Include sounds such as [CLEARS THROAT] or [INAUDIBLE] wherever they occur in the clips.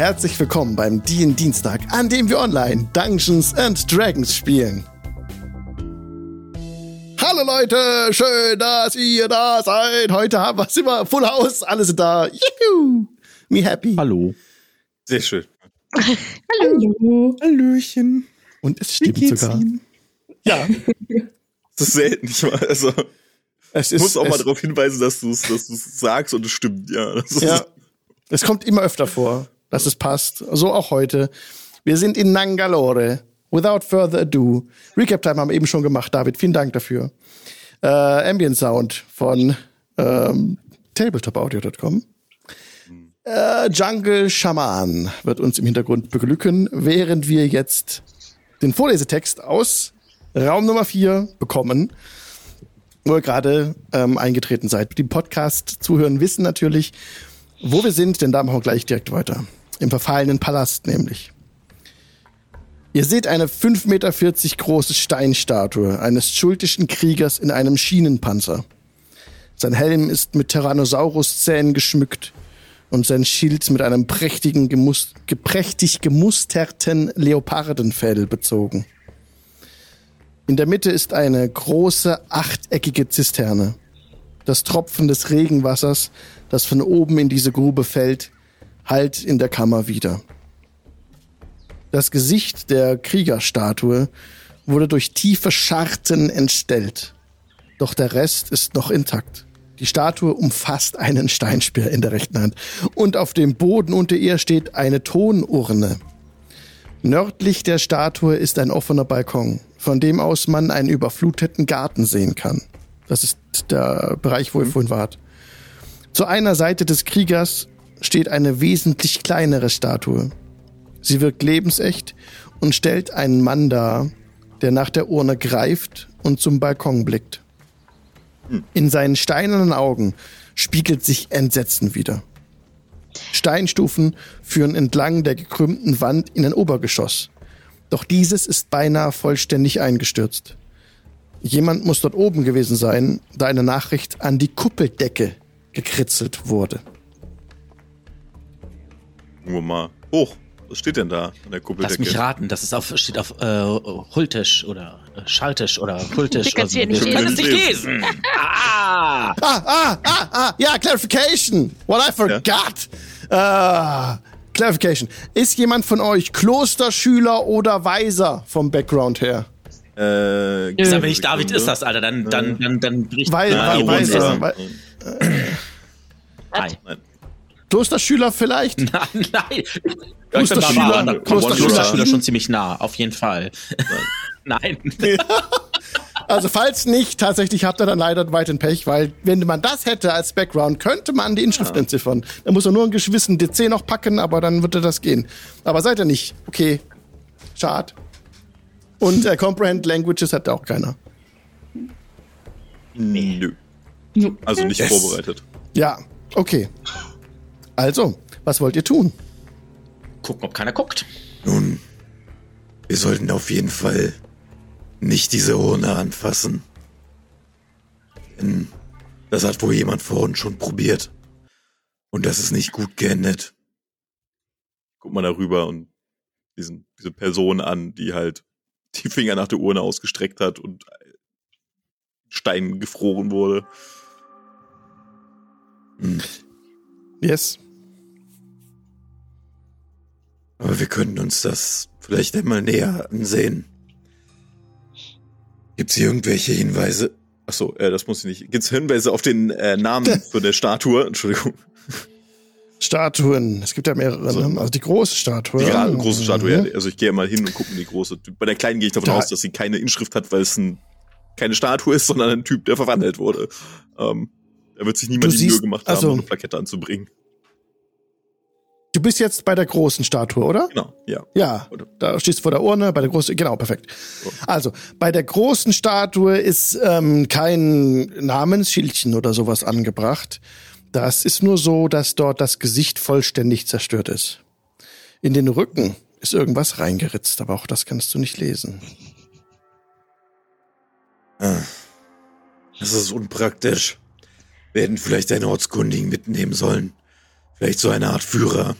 herzlich willkommen beim DIN Dienstag, an dem wir online Dungeons and Dragons spielen. Hallo Leute, schön, dass ihr da seid. Heute haben wir es immer Full House, alle sind da. Juhu, me happy. Hallo. Sehr schön. Hallo. Hallöchen. Und es stimmt sogar. Ihnen? Ja, [LAUGHS] Das ist selten, nicht mal. Also, es ich ist muss auch mal darauf hinweisen, dass du es dass du's sagst und es stimmt. Ja, das ist, ja, es kommt immer öfter vor, dass es passt. So auch heute. Wir sind in Nangalore. Without further ado. Recap Time haben wir eben schon gemacht, David. Vielen Dank dafür. Äh, Ambient Sound von ähm, tabletopaudio.com. Äh, Jungle Shaman wird uns im Hintergrund beglücken, während wir jetzt den Vorlesetext aus Raum Nummer 4 bekommen, wo ihr gerade ähm, eingetreten seid. Die Podcast-Zuhören wissen natürlich, wo wir sind, denn da machen wir gleich direkt weiter. Im verfallenen Palast nämlich. Ihr seht eine 5,40 Meter große Steinstatue eines schultischen Kriegers in einem Schienenpanzer. Sein Helm ist mit Tyrannosaurus-Zähnen geschmückt und sein Schild mit einem prächtigen, gemus geprächtig gemusterten Leopardenfell bezogen. In der Mitte ist eine große, achteckige Zisterne. Das Tropfen des Regenwassers, das von oben in diese Grube fällt, hallt in der Kammer wieder. Das Gesicht der Kriegerstatue wurde durch tiefe Scharten entstellt. Doch der Rest ist noch intakt. Die Statue umfasst einen Steinspeer in der rechten Hand. Und auf dem Boden unter ihr steht eine Tonurne. Nördlich der Statue ist ein offener Balkon, von dem aus man einen überfluteten Garten sehen kann. Das ist der Bereich, wo ihr vorhin wart. Zu einer Seite des Kriegers steht eine wesentlich kleinere Statue. Sie wirkt lebensecht und stellt einen Mann dar, der nach der Urne greift und zum Balkon blickt. In seinen steinernen Augen spiegelt sich Entsetzen wider. Steinstufen führen entlang der gekrümmten Wand in ein Obergeschoss. Doch dieses ist beinahe vollständig eingestürzt. Jemand muss dort oben gewesen sein, da eine Nachricht an die Kuppeldecke gekritzelt wurde. Nur mal hoch. Was steht denn da an der Lass mich Kuppeldecke? raten, das ist auf, steht auf äh, Hultisch oder äh, Schaltisch oder Hultisch. Ich so. nicht können es lesen. nicht lesen. Ah! Ah, ah, ah, ah, ja, Clarification. What I forgot. Ah, Clarification. Ist jemand von euch Klosterschüler oder Weiser vom Background her? Äh, Ich sag, wenn nicht David ist das, Alter, dann, dann, dann, dann bricht Weil, Ah, Weiser. Weil, Nein. Klosterschüler vielleicht? [LAUGHS] Nein, nein. Klosterschüler- Klosterschüler, Klosterschüler- schon ziemlich nah, auf jeden Fall. [LAUGHS] Nein. Also falls nicht, tatsächlich habt ihr dann leider weiterhin Pech, weil wenn man das hätte als Background, könnte man die Inschrift entziffern. Da muss er nur einen gewissen DC noch packen, aber dann würde das gehen. Aber seid ihr nicht. Okay. Schade. Und äh, Comprehend Languages hat auch keiner. Nö. Also nicht Yes. vorbereitet. Ja, okay. Also, was wollt ihr tun? Gucken, ob keiner guckt. Nun, wir sollten auf jeden Fall nicht diese Urne anfassen. Denn das hat wohl jemand vor uns schon probiert. Und das ist nicht gut geendet. Guck mal darüber und diesen, diese Person an, die halt die Finger nach der Urne ausgestreckt hat und Stein gefroren wurde. Yes. Aber wir könnten uns das vielleicht einmal näher ansehen. Gibt's hier irgendwelche Hinweise? Ach so, äh, das muss ich nicht. Gibt's Hinweise auf den äh, Namen [LAUGHS] für der Statue? Entschuldigung. Statuen. Es gibt ja mehrere. So. ne? Also die große Statue. Die gerade große Statue, Mhm. ja. Also ich gehe mal hin und gucke mir die große. Bei der kleinen gehe ich davon Da- aus, dass sie keine Inschrift hat, weil es ein, keine Statue ist, sondern ein Typ, der verwandelt wurde. Ähm, da wird sich niemand Du die Mühe siehst- gemacht haben, also- eine Plakette anzubringen. Du bist jetzt bei der großen Statue, oder? Genau, ja. Ja, da stehst du vor der Urne, bei der großen, genau, perfekt. Also, bei der großen Statue ist ähm, kein Namensschildchen oder sowas angebracht. Das ist nur so, dass dort das Gesicht vollständig zerstört ist. In den Rücken ist irgendwas reingeritzt, aber auch das kannst du nicht lesen. Ah, das ist unpraktisch. Wir hätten vielleicht einen Ortskundigen mitnehmen sollen. Vielleicht so eine Art Führer.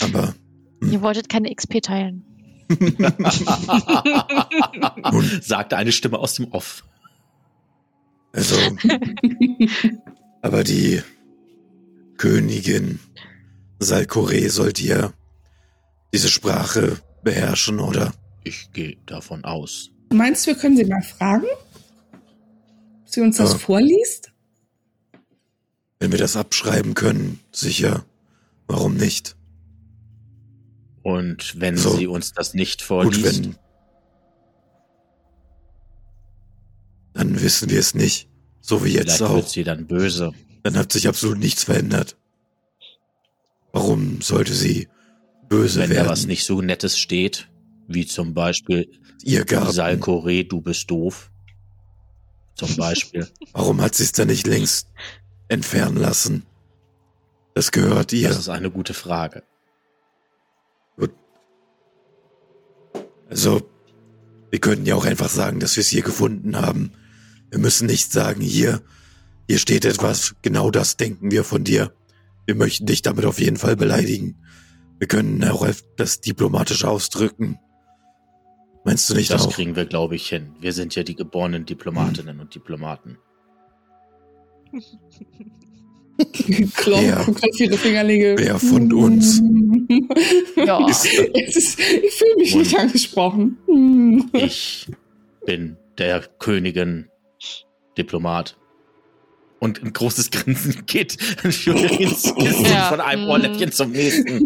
Aber Ihr wolltet keine XP teilen. [LAUGHS] sagte eine Stimme aus dem Off. Also, [LAUGHS] aber die Königin Salkore sollte ja diese Sprache beherrschen, oder? Ich gehe davon aus. Meinst du, wir können sie mal fragen? Ob sie uns das vorliest? Wenn wir das abschreiben können, sicher. Warum nicht? Und wenn So. sie uns das nicht Gut, vorliest, wenn. Dann wissen wir es nicht. So wie jetzt vielleicht wird auch. sie dann böse. Dann hat sich absolut nichts verändert. Warum sollte sie böse Wenn werden? da was nicht so Nettes steht, wie zum Beispiel Ihr Garten. Salkore, du bist doof. Zum Beispiel. Warum hat sie es dann nicht längst entfernen lassen? Das gehört ihr. Das ist eine gute Frage. Also, wir könnten ja auch einfach sagen, dass wir es hier gefunden haben. Wir müssen nicht sagen, hier, hier steht etwas, genau das denken wir von dir. Wir möchten dich damit auf jeden Fall beleidigen. Wir können auch das diplomatisch ausdrücken. Meinst du nicht Das auch? kriegen wir, glaube ich, hin. Wir sind ja die geborenen Diplomatinnen und Diplomaten. [LAUGHS] Klon Ja. guckt auf ihre Fingernägel. Wer von uns? [LAUGHS] Ja. Ist, ich fühle mich nicht angesprochen. Ich bin der Königin Diplomat. Und ein großes Grinsen geht [LAUGHS] Ja, von einem. Ohrläppchen zum nächsten.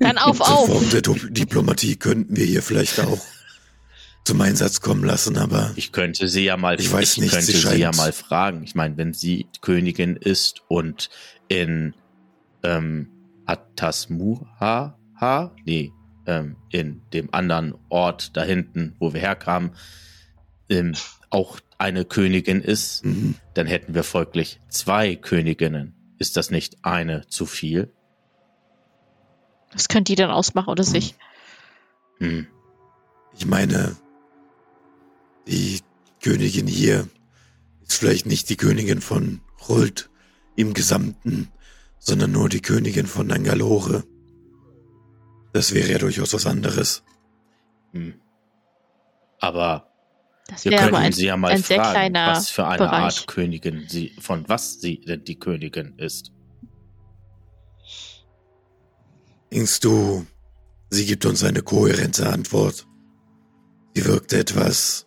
Dann auf, auf. Form der Dip- Diplomatie könnten wir hier vielleicht auch zum Einsatz kommen lassen, aber ich könnte sie ja mal, Ich weiß nicht, könnte sie sie, ja mal fragen. Ich meine, wenn sie Königin ist und in ähm, Atasmuha, ha, nee, ähm, in dem anderen Ort da hinten, wo wir herkamen, ähm, auch eine Königin ist, mhm. dann hätten wir folglich zwei Königinnen. Ist das nicht eine zu viel? Was könnt die denn ausmachen oder sich? Hm. ich meine, die Königin hier ist vielleicht nicht die Königin von Hult im Gesamten, sondern nur die Königin von Nangalore. Das wäre ja durchaus was anderes. Hm. Aber Das wir könnten ein, sie ja mal fragen, was für eine Bereich. Art Königin sie, von was sie denn die Königin ist. Denkst du, sie gibt uns eine kohärente Antwort? Sie wirkt etwas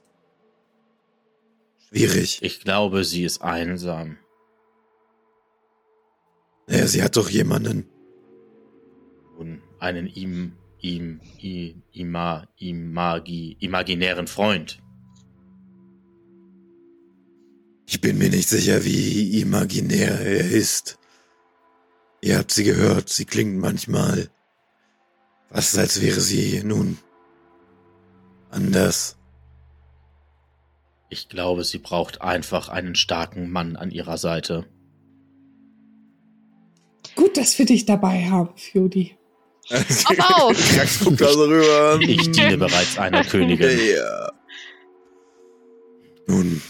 schwierig. Ich glaube, sie ist einsam. Naja, sie hat doch jemanden. Und einen ihm, ihm, i, ima, imagi, imaginären Freund. Ich bin mir nicht sicher, wie imaginär er ist. Ihr habt sie gehört, sie klingt manchmal fast als wäre sie nun anders. Ich glaube, sie braucht einfach einen starken Mann an ihrer Seite. Gut, dass wir dich dabei haben, Fjodi. Auf, [LAUGHS] auf! Krax guckt da so rüber. Ich diene bereits einer [LAUGHS] Königin. Ja. Nun,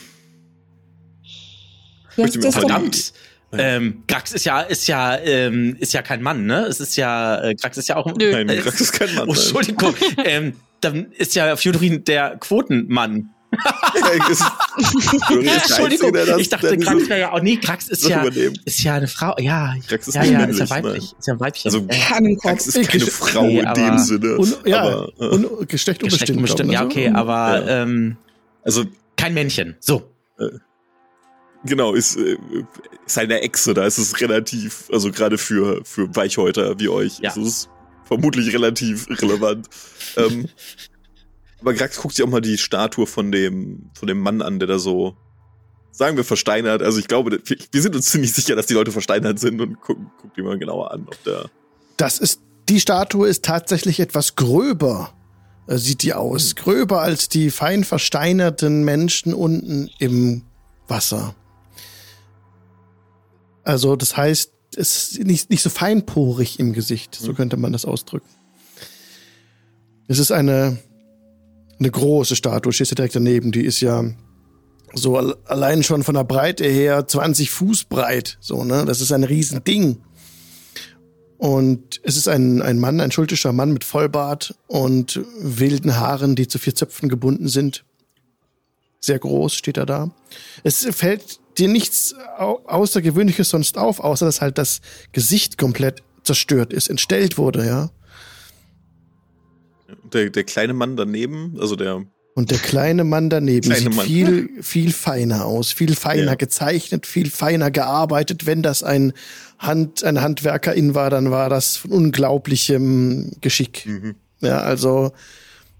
das doch- Verdammt! Ähm, Grax ist ja, ist ja, ähm, ist ja kein Mann, ne? Es ist ja, äh, Grax ist ja auch. Nö. Nein, Krax [LAUGHS] ist kein Mann. Oh, nein. Entschuldigung. ähm, dann ist ja Fjodorin der Quotenmann. [LAUGHS] Entschuldigung, das- ich dachte, diese- wäre ja, oh nee, Grax ist ja, übernehmen. ist ja eine Frau, ja, Krax ist ja, ja, männlich, ist ja weiblich, nein. ist ja ein Weibchen. Also, äh. Krax ist keine Ich- Frau Nee, in aber- dem Sinne. Und, ja, aber, äh, und Geschlecht Geschlecht unbestimmt. glaub ja, ich, okay, ne? aber Ja. ähm, also kein Männchen. So. genau, ist, äh, ist eine Echse, da ist es relativ, also gerade für, für Weichhäuter wie euch, Ja. ist es vermutlich relativ relevant. ähm, [LAUGHS] aber Grax guckt sich auch mal die Statue von dem, von dem Mann an, der da so, sagen wir, versteinert. Also ich glaube, wir sind uns ziemlich sicher, dass die Leute versteinert sind und gucken, guckt die mal genauer an, ob der. Das ist, die Statue ist tatsächlich etwas gröber, äh, sieht die aus. Gröber als die fein versteinerten Menschen unten im Wasser. Also, das heißt, es ist nicht, nicht so feinporig im Gesicht, so könnte man das ausdrücken. Es ist eine, eine große Statue, stehst du direkt daneben, die ist ja so al- allein schon von der Breite her 20 Fuß breit, so, ne? Das ist ein Riesending. Und es ist ein, ein Mann, ein schultischer Mann mit Vollbart und wilden Haaren, die zu vier Zöpfen gebunden sind. Sehr groß steht er da. Es fällt dir nichts Au Außergewöhnliches sonst auf, außer dass halt das Gesicht komplett zerstört ist, entstellt wurde, ja. Der, der kleine Mann daneben, also der Und der kleine Mann daneben Kleine sieht Mann. viel, viel feiner aus, viel feiner Ja. gezeichnet, viel feiner gearbeitet. Wenn das ein Hand, ein Handwerkerin war, dann war das von unglaublichem Geschick. Mhm. Ja, also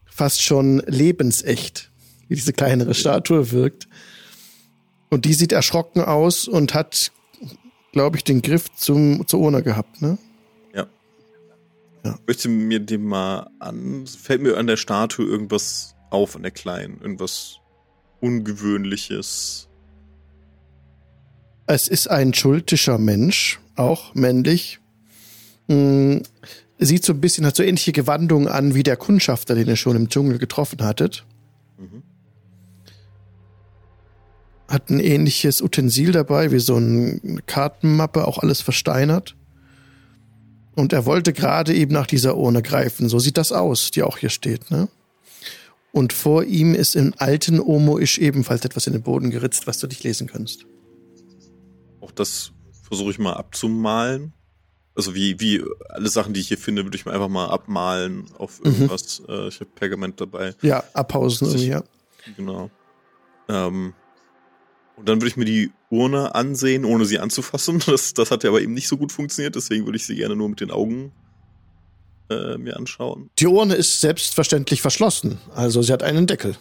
fast schon lebensecht, wie diese kleinere Statue wirkt. Und die sieht erschrocken aus und hat, glaube ich, den Griff zum, zur Urne gehabt, ne? Ich möchte mir den mal an. Fällt mir an der Statue irgendwas auf, an der kleinen? Irgendwas Ungewöhnliches. Es ist ein schultischer Mensch, auch männlich. Mm, Sieht so ein bisschen, hat so ähnliche Gewandungen an wie der Kundschafter, den ihr schon im Dschungel getroffen hattet. Mhm. Hat ein ähnliches Utensil dabei, wie so eine Kartenmappe, auch alles versteinert. Und er wollte gerade eben nach dieser Urne greifen. So sieht das aus, die auch hier steht, ne? Und vor ihm ist im alten Omoisch ebenfalls etwas in den Boden geritzt, was du nicht lesen kannst. Auch das versuche ich mal abzumalen. Also wie, wie alle Sachen, die ich hier finde, würde ich mir einfach mal abmalen auf Mhm. irgendwas. Äh, ich habe Pergament dabei. Ja, ist- irgendwie, ja. Genau. Ähm, und dann würde ich mir die Urne ansehen, ohne sie anzufassen. [LAUGHS] Das, das hat ja aber eben nicht so gut funktioniert, deswegen würde ich sie gerne nur mit den Augen äh, mir anschauen. Die Urne ist selbstverständlich verschlossen. Also sie hat einen Deckel.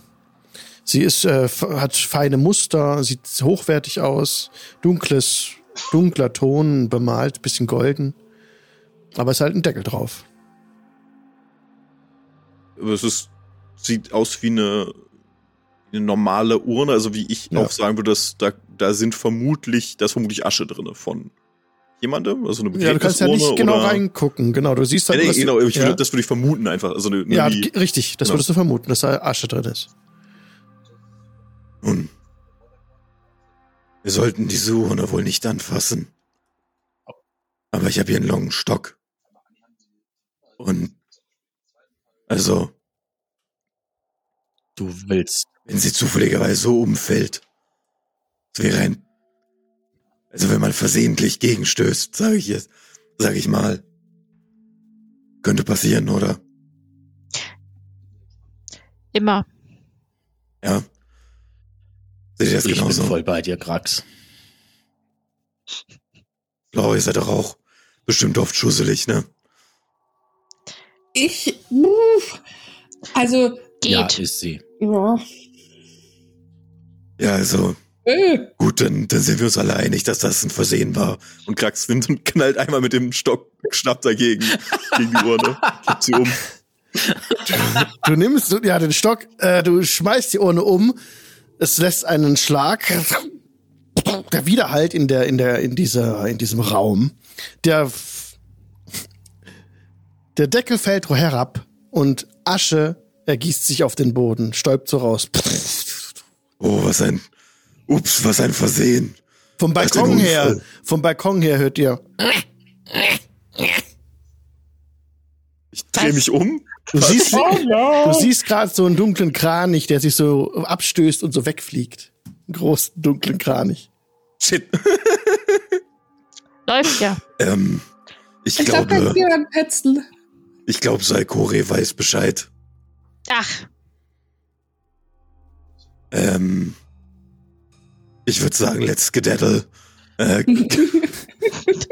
Sie ist, äh, hat feine Muster, sieht hochwertig aus, dunkles, dunkler Ton, bemalt, bisschen golden. Aber es ist halt ein Deckel drauf. Aber es ist, sieht aus wie eine, eine normale Urne, also wie ich Ja. auch sagen würde, dass da, da sind vermutlich, da ist vermutlich Asche drinne von jemandem, also eine Ja, du kannst ja nicht genau oder- reingucken. Genau, du siehst Ja, dann, nee, genau, ich ja. würde, das würde ich vermuten einfach. Also eine, eine ja, wie- richtig, das Genau. würdest du vermuten, dass da Asche drin ist. Nun, wir sollten diese Urne wohl nicht anfassen. Aber ich habe hier einen langen Stock. Und also, Du willst. Wenn sie zufälligerweise so umfällt, es wäre ein, also wenn man versehentlich gegenstößt, sage ich jetzt, sage ich mal, könnte passieren, oder? Immer. Ja. Seht ihr das ich bin genauso? voll bei dir, Krax. Laura, ihr seid doch auch bestimmt oft schusselig, ne? Ich. Also. Ja, Geht. ist sie. Ja. Ja, also, Äh, gut, dann, dann sind wir uns alle einig, dass das ein Versehen war. Und Krax nimmt und [LAUGHS] knallt einmal mit dem Stock schnapp dagegen, gegen die Urne. Kippt sie um. Du nimmst ja den Stock, äh, du schmeißt die Urne um, es lässt einen Schlag, der Widerhalt in der in der in dieser in diesem Raum. Der der Deckel fällt herab und Asche ergießt sich auf den Boden, stäubt so raus. Oh, was ein, ups, was ein Versehen. Vom Was ein Balkon her, vom Balkon her hört ihr. Ich drehe mich um. Du siehst, oh no. du siehst gerade so einen dunklen Kranich, der sich so abstößt und so wegfliegt. Einen großen dunklen Kranich. Shit. Läuft ja. Ähm, ich, ich glaube, Petzen. ich glaube, Saikore weiß Bescheid. Ach, Ähm, [LAUGHS] ich würde sagen, let's skedaddle. Äh,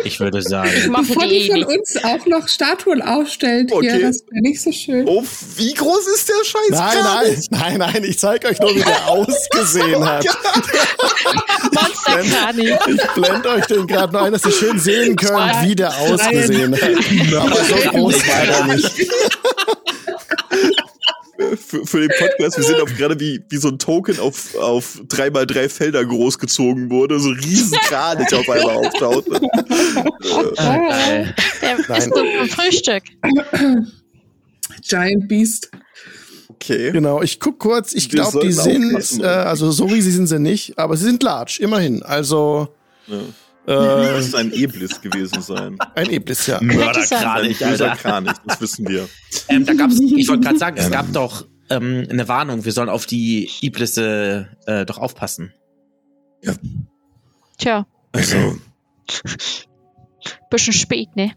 Ich würde sagen, Bevor die die von uns auch noch Statuen aufstellt Okay. hier, das wäre nicht so schön. Oh, wie groß ist der Scheiß? Nein, nein, nein, nein, ich zeige euch nur, wie der [LAUGHS] ausgesehen hat. Monsterkranich. [LAUGHS] Ich blende euch den gerade noch ein, dass ihr schön sehen könnt, wie der ausgesehen hat. Aber so groß war der nicht. Für, für den Podcast, wir sehen auch gerade, wie, wie so ein Token auf, auf drei mal drei Felder großgezogen wurde, so riesen Kranich auf einmal auftaucht. ah, [LAUGHS] geil. Der Nein. ist nur vom Frühstück. Giant Beast. Okay. Genau, ich guck kurz, ich glaube, die sind, äh, also so riesig sind sie nicht, aber sie sind large, immerhin. Also, Ja. Äh, Das ist ein Eblis gewesen sein. ein Eblis, ja. Mörderkranich, Alter. Kranich, das wissen wir. Ähm, da gab's, ich wollte gerade sagen, es Ähm. gab doch ähm, eine Warnung, wir sollen auf die Iblisse äh, doch aufpassen. Tja, Also, [LAUGHS] bisschen spät, ne?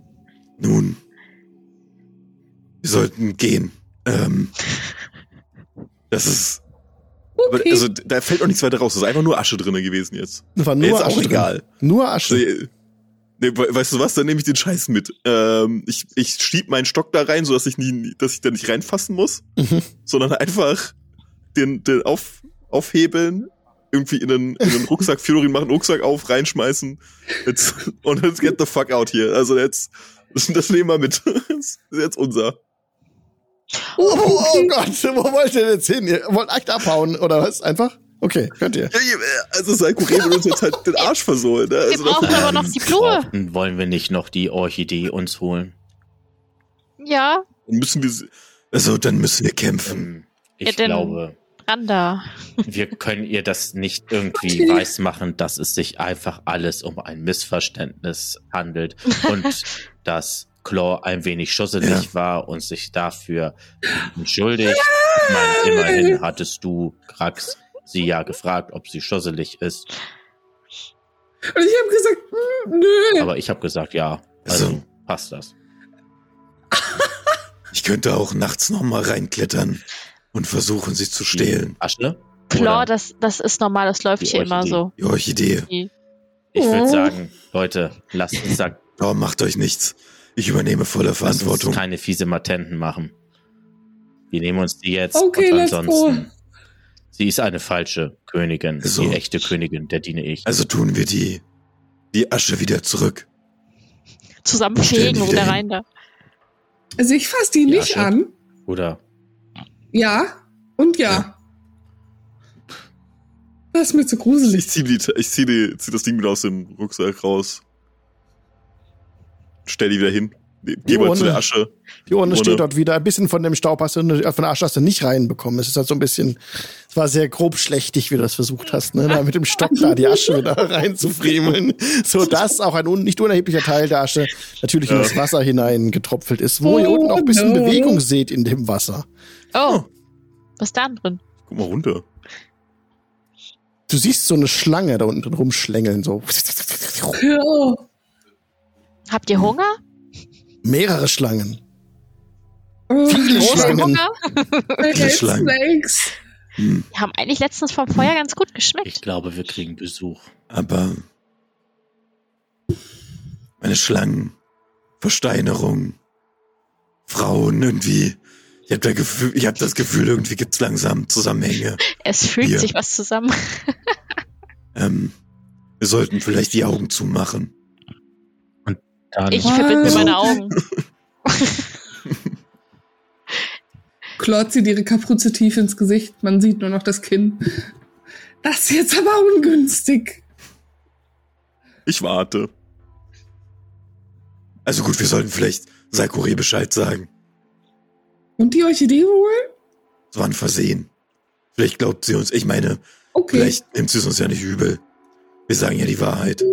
nun. Wir sollten gehen. Ähm, das ist. Aber Okay. also, da fällt auch nichts weiter raus. Das ist einfach nur Asche drinne gewesen jetzt. Das war Jetzt nur auch Asche. drin. egal. Nur Also, Asche. äh, nee, we- weißt du was? Dann nehme ich den Scheiß mit. Ähm, ich, ich schieb meinen Stock da rein, so dass ich nie, dass ich da nicht reinfassen muss, Mhm. sondern einfach den, den auf, aufhebeln, irgendwie in den, in den Rucksack, Fiorin machen Rucksack auf, reinschmeißen, jetzt, und jetzt get the fuck out hier. Also jetzt, [LAUGHS] das nehmen wir mit. [LAUGHS] Das ist jetzt unser. Oh, oh, oh [LAUGHS] Gott, wo wollt ihr jetzt hin? Ihr wollt echt abhauen, oder was? Einfach? Okay, könnt ihr. Also Salkuré will uns jetzt halt den Arsch versohlen. Ne? Wir Also brauchen aber noch die Blume. Brauchten, wollen wir nicht noch die Orchidee uns holen? Ja, dann müssen wir, sie- Also, dann müssen wir kämpfen. Ähm, ich Ja, glaube, Randa. wir können ihr das nicht irgendwie Okay. weismachen, dass es sich einfach alles um ein Missverständnis handelt und [LAUGHS] dass Claw ein wenig schusselig Ja. war und sich dafür entschuldigt. Ich meine, immerhin hattest du, Krax, sie ja gefragt, ob sie schusselig ist. Und ich habe gesagt, hm, nö. Aber ich habe gesagt, ja, also So. passt das. [LAUGHS] Ich könnte auch nachts noch mal reinklettern und versuchen, sie zu stehlen. Asche? Klar, das, das ist normal, das läuft hier immer so. Die Orchidee. Ich Oh. würde sagen, Leute, lasst uns da Oh, macht euch nichts. Ich übernehme volle lasst uns Verantwortung. keine fiese Matenten machen. Wir nehmen uns die jetzt Okay, und ansonsten. Sie ist eine falsche Königin. So. Die echte Königin, der diene ich. Also tun wir die, die Asche wieder zurück. Zusammenfegen wieder wieder rein da. Also ich fasse die Die nicht Asche. an. Oder Ja und ja. Ja. Das ist mir zu gruselig. Ich zieh, die, ich zieh, die, zieh das Ding wieder aus dem Rucksack raus. Stell die wieder hin. Geh mal zu der Asche. Die Urne Urne. steht dort wieder. Ein bisschen von dem Staub hast du, äh, von der Asche hast du nicht reinbekommen. Es ist halt so ein bisschen, es war sehr grob schlechtig, wie du das versucht hast, ne? Da mit dem Stock da die Asche wieder [LAUGHS] reinzufriemeln. So dass auch ein un nicht unerheblicher Teil der Asche natürlich in Ja. das Wasser hineingetropfelt ist, wo ihr unten auch ein bisschen Oh, no. Bewegung seht in dem Wasser. Oh, was ist da drin? Guck mal runter. Du siehst so eine Schlange da unten drin rumschlängeln, so. Ja. Habt ihr Hunger? Mehrere Schlangen. Oh, Viele Große Schlangen. Hunger? I hate Schlangen. snakes. Hm, Die haben eigentlich letztens vom Feuer ganz gut ich geschmeckt. glaube, wir kriegen Besuch. aber meine Schlangen, Versteinerung, Frauen irgendwie. Ich habe da Gefühl, ich habe das Gefühl, irgendwie gibt's langsam Zusammenhänge. Es fügt Hier. sich was zusammen. Ähm, wir sollten vielleicht die Augen zumachen. Dann Ich Was? verbinde meine Augen. [LAUGHS] Claude zieht ihre Kapuze tief ins Gesicht. Man sieht nur noch das Kinn. Das ist jetzt aber ungünstig. Ich warte. Also gut, wir sollten vielleicht Salkore Bescheid sagen. Und die Orchidee holen? Es war ein Versehen. Vielleicht glaubt sie uns, ich meine, Okay. vielleicht nimmt sie es uns ja nicht übel. Wir sagen ja die Wahrheit.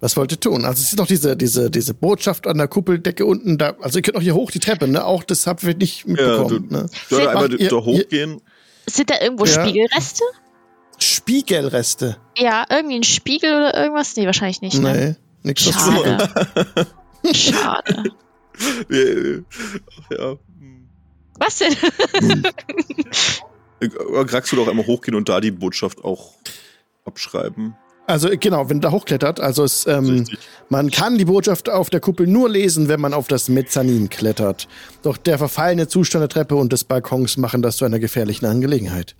Was wollt ihr tun? Also es ist noch diese, diese, diese Botschaft an der Kuppeldecke unten da. Also ihr könnt auch hier hoch die Treppe, ne? Auch das habt ihr nicht mitbekommen. du- ne? Soll einmal ihr- da hochgehen? Sind da irgendwo Ja. Spiegelreste? Spiegelreste. Ja, irgendwie ein Spiegel oder irgendwas? Nee, wahrscheinlich nicht. Ne? Nee, nix was Schade. Schade. [LAUGHS] Ja. ja. Was denn? Oder Krax würde auch einmal hochgehen und da die Botschaft auch abschreiben. Also genau, wenn da hochklettert, also es, ähm, man kann die Botschaft auf der Kuppel nur lesen, wenn man auf das Mezzanin klettert. Doch der verfallene Zustand der Treppe und des Balkons machen das zu einer gefährlichen Angelegenheit.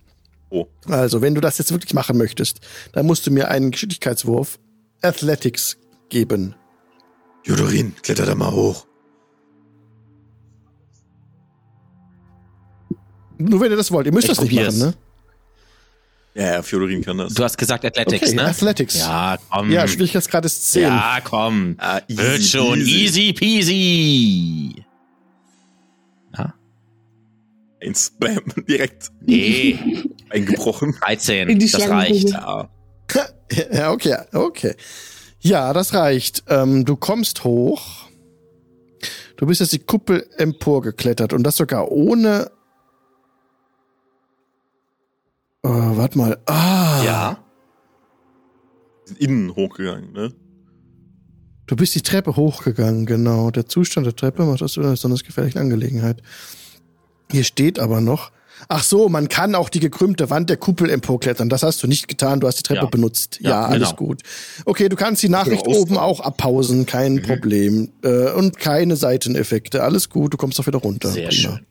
Oh. Also, wenn du das jetzt wirklich machen möchtest, dann musst du mir einen Geschicklichkeitswurf Athletics geben. Jodorin, kletter da mal hoch. Nur wenn ihr das wollt. Ihr müsst Ich das nicht machen, ne? Ja, ja, Fiodorin kann das. Du hast gesagt Athletics, Okay, ne? Athletics. Ja, komm. Ja, Schwierigkeitsgrad ist 10. Ja, komm. Ah, easy Wird schon peasy. easy peasy. Ja? Ein Spam. [LAUGHS] Direkt. Nee. [LAUGHS] eingebrochen. 13, In die das reicht. Ja. [LAUGHS] Ja, okay, okay. Ja, das reicht. Ähm, du kommst hoch. Du bist jetzt die Kuppel emporgeklettert und das sogar ohne. Äh, warte mal. Ah. Ja. Innen hochgegangen, ne? Du bist die Treppe hochgegangen, genau. Der Zustand der Treppe macht das zu einer besonders gefährlichen Angelegenheit. Hier steht aber noch. Ach so, man kann auch die gekrümmte Wand der Kuppel emporklettern. Das hast du nicht getan, du hast die Treppe Ja. benutzt. Ja, Ja, alles genau. gut. Okay, du kannst die Nachricht oben auch abpausen, kein Mhm. Problem. Äh, und keine Seiteneffekte. Alles gut, du kommst auch wieder runter. Sehr Prima. schön.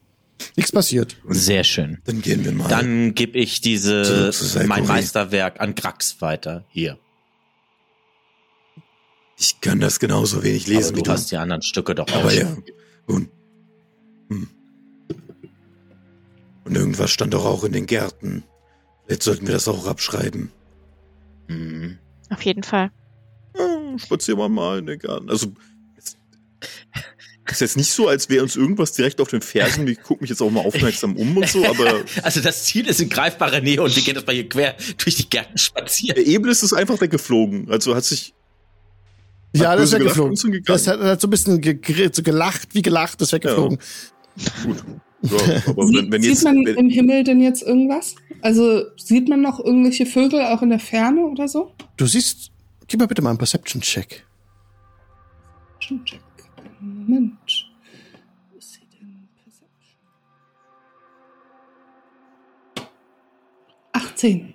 Nichts passiert. Sehr schön. Dann gehen wir mal. Dann gebe ich diese mein Meisterwerk an Grax weiter. Hier. ich kann das genauso wenig Aber lesen du wie du. hast die anderen Stücke doch auch. Aber ja, nun. Hm. Und irgendwas stand doch auch in den Gärten. Jetzt sollten wir das auch abschreiben. Mhm. Auf jeden Fall. Ja, spazieren wir mal in den Garten. Also, ist jetzt nicht so, als wäre uns irgendwas direkt auf den Fersen. Ich gucke mich jetzt auch mal aufmerksam um und so, aber [LAUGHS] Also das Ziel ist in greifbarer Nähe und wir gehen das mal hier quer durch die Gärten spazieren. der Ebel ist es einfach weggeflogen. Also hat sich. Ja, Hat das ist weggeflogen. Das hat, hat so ein bisschen gegr- so gelacht, wie gelacht, ist weggeflogen. Gut. Ja, aber Sieht, wenn, wenn sieht jetzt. man wenn, im Himmel denn jetzt irgendwas? Also sieht man noch irgendwelche Vögel auch in der Ferne oder so? Du siehst, gib mal bitte mal einen Perception-Check. Schon check. Moment. Wo ist sie denn? Perception. 18.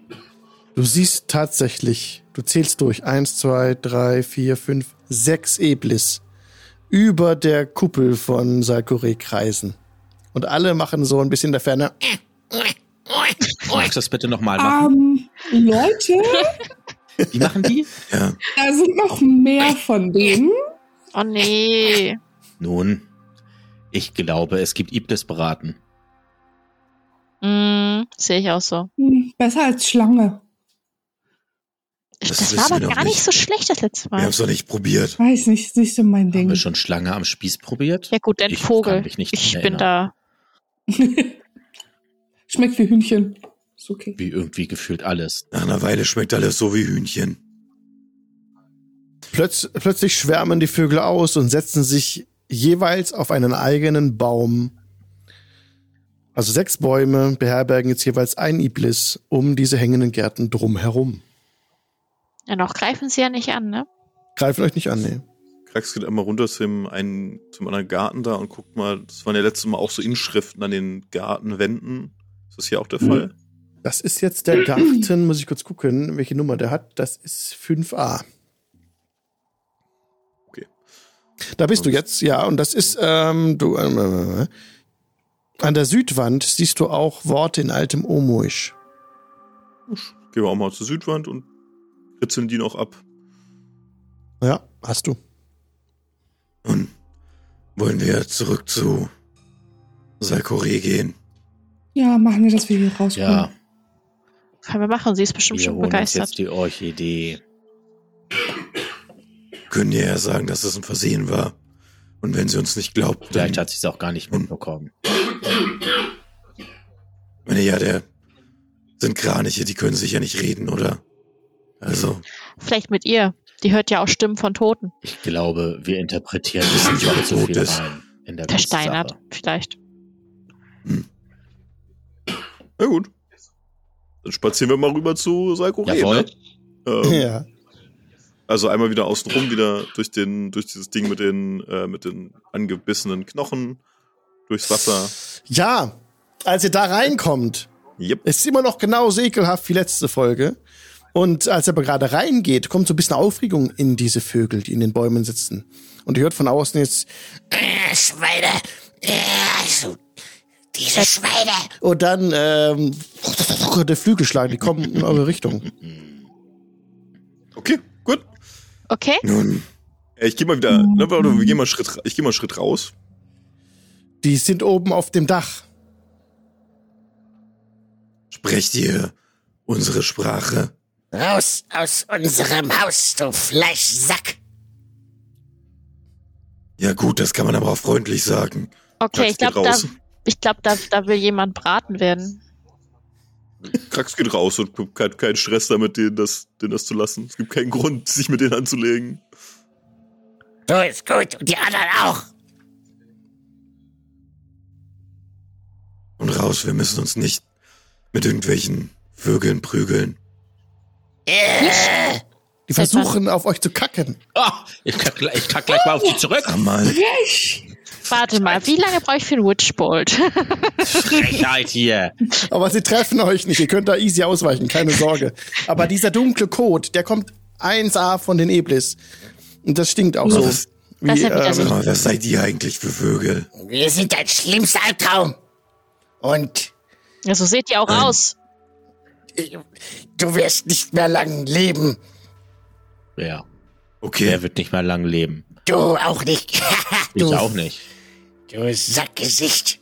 Du siehst tatsächlich, du zählst durch, eins, zwei, drei, vier, fünf, sechs Eblis über der Kuppel von Salkore kreisen. Und alle machen so ein bisschen in der Ferne. Magst du das bitte nochmal machen? Ähm, Leute, Wie machen die? Ja, da sind noch mehr von denen. Oh nee. Nun, ich glaube, es gibt Iblis beraten. Mm, Sehe ich auch so. Hm, besser als Schlange. Das Das, war wir aber gar nicht nicht. so schlecht das letzte wir Mal. haben es doch nicht probiert. Weiß nicht, ist nicht so mein Haben Ding. wir schon Schlange am Spieß probiert? Ja gut, ein Ich Vogel. kann mich nicht ich bin da. [LAUGHS] Schmeckt wie Hühnchen. Ist okay. Wie irgendwie gefühlt alles. Nach einer Weile schmeckt alles so wie Hühnchen. Plötz, plötzlich schwärmen die Vögel aus und setzen sich jeweils auf einen eigenen Baum. Also sechs Bäume beherbergen jetzt jeweils ein Iblis um diese hängenden Gärten drumherum. Ja, noch greifen sie ja nicht an, ne? Greifen euch nicht an, nee. Krax geht einmal runter zum, einen, zum anderen Garten da und guckt mal, das waren ja letztes Mal auch so Inschriften an den Gartenwänden. Ist das hier auch der Fall? Das ist jetzt der Garten, muss ich kurz gucken, welche Nummer der hat. Das ist 5a. Okay. Da bist du jetzt, ja, und das ist, ähm, du, ähm, äh, an der Südwand siehst du auch Worte in altem Omoisch. Gehen wir auch mal zur Südwand und ritzeln die noch ab. Ja, hast du. Und wollen wir zurück zu Salkore gehen? Ja, machen wir, dass wir hier rauskommen. Ja, Können wir machen, sie ist bestimmt wir schon holen uns begeistert. jetzt die Orchidee. Können ihr ja sagen, dass es ein Versehen war. Und wenn sie uns nicht glaubt, dann, Vielleicht hat sie es auch gar nicht mitbekommen. meine ja, der sind Kraniche, die können sicher nicht reden, oder? Also, Vielleicht mit ihr. Die hört ja auch Stimmen von Toten. Ich glaube, wir interpretieren Wissen nicht ob viel zu tot viel ist. rein in der Versteinert, vielleicht. Na gut. Dann spazieren wir mal rüber zu Salkore. Jawohl. Ne? [LAUGHS] Ähm, Ja. Also einmal wieder außenrum, wieder durch den, durch dieses Ding mit den, äh, mit den angebissenen Knochen, durchs Wasser. Ja, als ihr da reinkommt, Yep. ist immer noch genauso ekelhaft wie letzte Folge. Und als er aber gerade reingeht, kommt so ein bisschen Aufregung in diese Vögel, die in den Bäumen sitzen. Und ihr hört von außen jetzt, Äh, Schweine. Äh, also, diese Schweine. und dann ähm, der Flügelschlag, die kommen in eure Richtung. Okay. Okay? nun, Äh, Ich gehe mal wieder, ne, warte, wir gehen mal Schritt, ich gehe mal einen Schritt raus. Die sind oben auf dem Dach. sprecht ihr unsere Sprache? Raus aus unserem Haus, du Fleischsack. Ja gut, das kann man aber auch freundlich sagen. Okay, Max ich glaube, da, ich glaub, da, da will jemand braten werden. Krax geht raus und hat keinen Stress damit, denen das, denen das zu lassen. Es gibt keinen Grund, sich mit denen anzulegen. So ist gut. Und die anderen auch. Und raus, wir müssen uns nicht mit irgendwelchen Vögeln prügeln. Äh, Die versuchen auf euch zu kacken. Ah, ich kack, gleich- ich kack gleich mal auf die zurück. Sag mal, Warte mal, wie lange brauche ich für einen Witchbolt? Frechheit hier. Aber sie treffen euch nicht. Ihr könnt da easy ausweichen, keine Sorge. Aber dieser dunkle Kot, der kommt 1A von den Eblis. Und das stinkt auch so. was- Wie, Das ich also- ähm, mal, was seid ihr eigentlich für Vögel? wir sind dein schlimmster Albtraum. Und Ja, so seht ihr auch Nein. aus. du wirst nicht mehr lang leben. Ja, Okay, der wird nicht mehr lang leben. Du auch nicht. [LAUGHS] Ich du, auch nicht. Du Sackgesicht.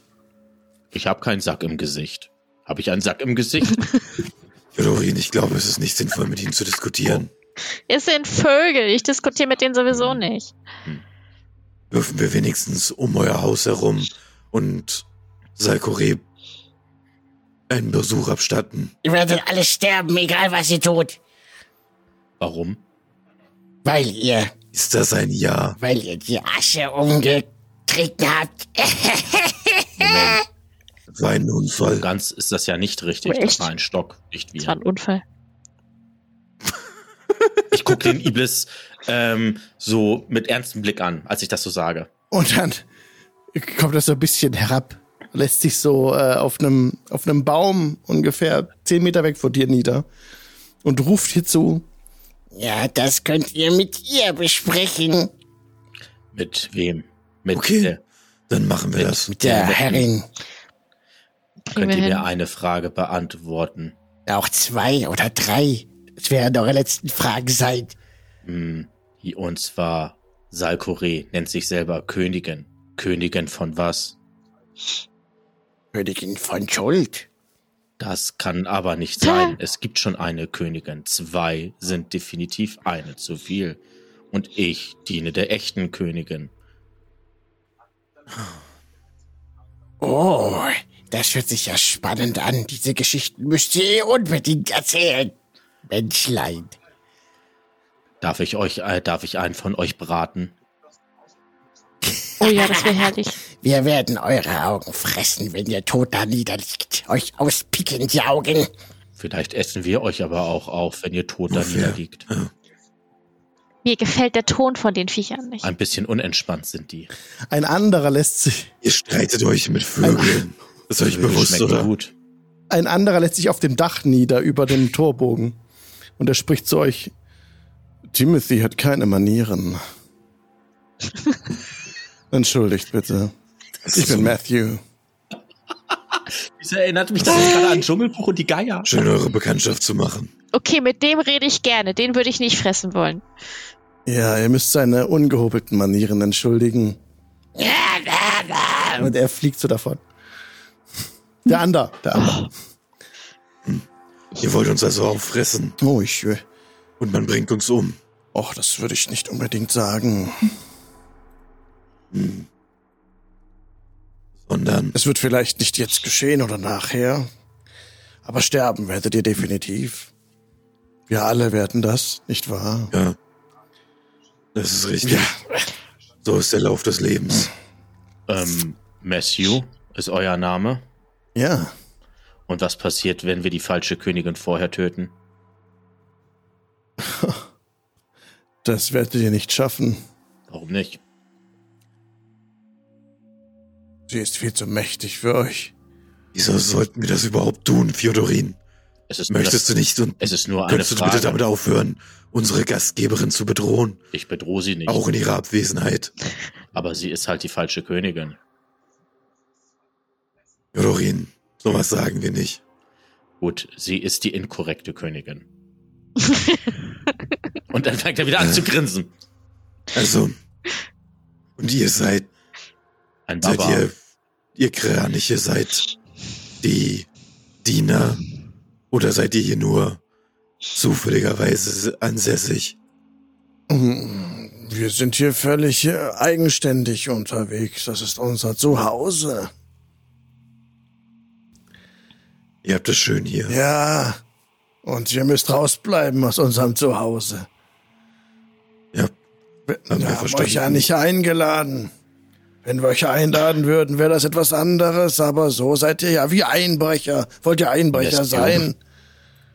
Ich habe keinen Sack im Gesicht. Habe ich einen Sack im Gesicht? [LAUGHS] Jodorin, ich glaube, es ist nicht sinnvoll, mit ihnen zu diskutieren. Es sind Vögel. Ich diskutiere mit denen sowieso nicht. Dürfen wir wenigstens um euer Haus herum und Salkore einen Besuch abstatten? Ihr werdet alle sterben, egal was ihr tut. Warum? Weil ihr, Ist das ein Ja? weil ihr die Asche umgetreten habt. Moment, war ein Unfall. ganz ist das ja nicht richtig. Oh, Das echt? war ein Stock, nicht Das war wir. ein Unfall. [LAUGHS] Ich gucke den Iblis ähm, so mit ernstem Blick an, als ich das so sage. Und dann kommt das so ein bisschen herab, lässt sich so äh, auf einem auf einem Baum ungefähr zehn Meter weg von dir nieder und ruft hierzu. ja, das könnt ihr mit ihr besprechen. Mit wem? Mit Okay. der, Dann machen wir Mit- das. Mit der Herrin. Könnt ihr mir eine Frage beantworten? Auch zwei oder drei. Das werden eure letzten Fragen sein. Hm, und zwar Salkore nennt sich selber Königin. Königin von was? Königin von Schuld. Das kann aber nicht sein. Es gibt schon eine Königin. Zwei sind definitiv eine zu viel. Und ich diene der echten Königin. Oh, das hört sich ja spannend an. Diese Geschichten müsst ihr ihr unbedingt erzählen. Menschlein. Darf ich euch, äh, darf ich einen von euch braten? Oh ja, das wäre herrlich. Wir werden eure Augen fressen, wenn ihr tot da niederliegt. Euch auspicken die Augen. Vielleicht essen wir euch aber auch auf, wenn ihr tot da niederliegt. Mir gefällt der Ton von den Viechern nicht. Ein bisschen unentspannt sind die. Ein anderer lässt sich Ihr streitet euch mit Vögeln. Das ist euch bewusst, oder? gut. ein anderer lässt sich auf dem Dach nieder über dem Torbogen und er spricht zu euch. Timothy hat keine Manieren. [LAUGHS] Entschuldigt bitte. Ich ist bin Matthew. Das erinnert mich das gerade an Dschungelbuch und die Geier. schön, eure Bekanntschaft zu machen. Okay, mit dem rede ich gerne. Den würde ich nicht fressen wollen. Ja, ihr müsst seine ungehobelten Manieren entschuldigen. Und er fliegt so davon. Der andere, der andere. Ihr wollt uns also auffressen Oh, ich, äh, und man bringt uns um. och, das würde ich nicht unbedingt sagen. Sondern, Es wird vielleicht nicht jetzt geschehen oder nachher, aber sterben werdet ihr definitiv. Wir alle werden das, nicht wahr? ja, das ist richtig. So ist der Lauf des Lebens. Ähm, Matthew ist euer Name. Ja, Und was passiert, wenn wir die falsche Königin vorher töten? [LAUGHS] das werdet ihr nicht schaffen. Warum nicht? Sie ist viel zu mächtig für euch. Wieso sollten wir das überhaupt tun, Fjodorin? Es ist Möchtest das, du nicht und es ist nur eine könntest du bitte Frage. damit aufhören, unsere Gastgeberin zu bedrohen? Ich bedrohe sie nicht. Auch in ihrer Abwesenheit. Aber sie ist halt die falsche Königin. Fjodorin, sowas sagen wir nicht. Gut, sie ist die inkorrekte Königin. [LAUGHS] Und dann fängt er wieder an zu grinsen. Also, und ihr seid, Ein seid Baba. ihr, ihr Kraniche seid die Diener oder seid ihr hier nur zufälligerweise ansässig? Wir sind hier völlig äh, eigenständig unterwegs. Das ist unser Zuhause. Ihr habt es schön hier. Ja. Und ihr müsst rausbleiben aus unserem Zuhause. Ja, Wir, Haben wir wir haben euch ja nicht eingeladen. Wenn wir euch einladen würden, wäre das etwas anderes, aber so seid ihr ja wie Einbrecher. Wollt ihr Einbrecher Yes, sein?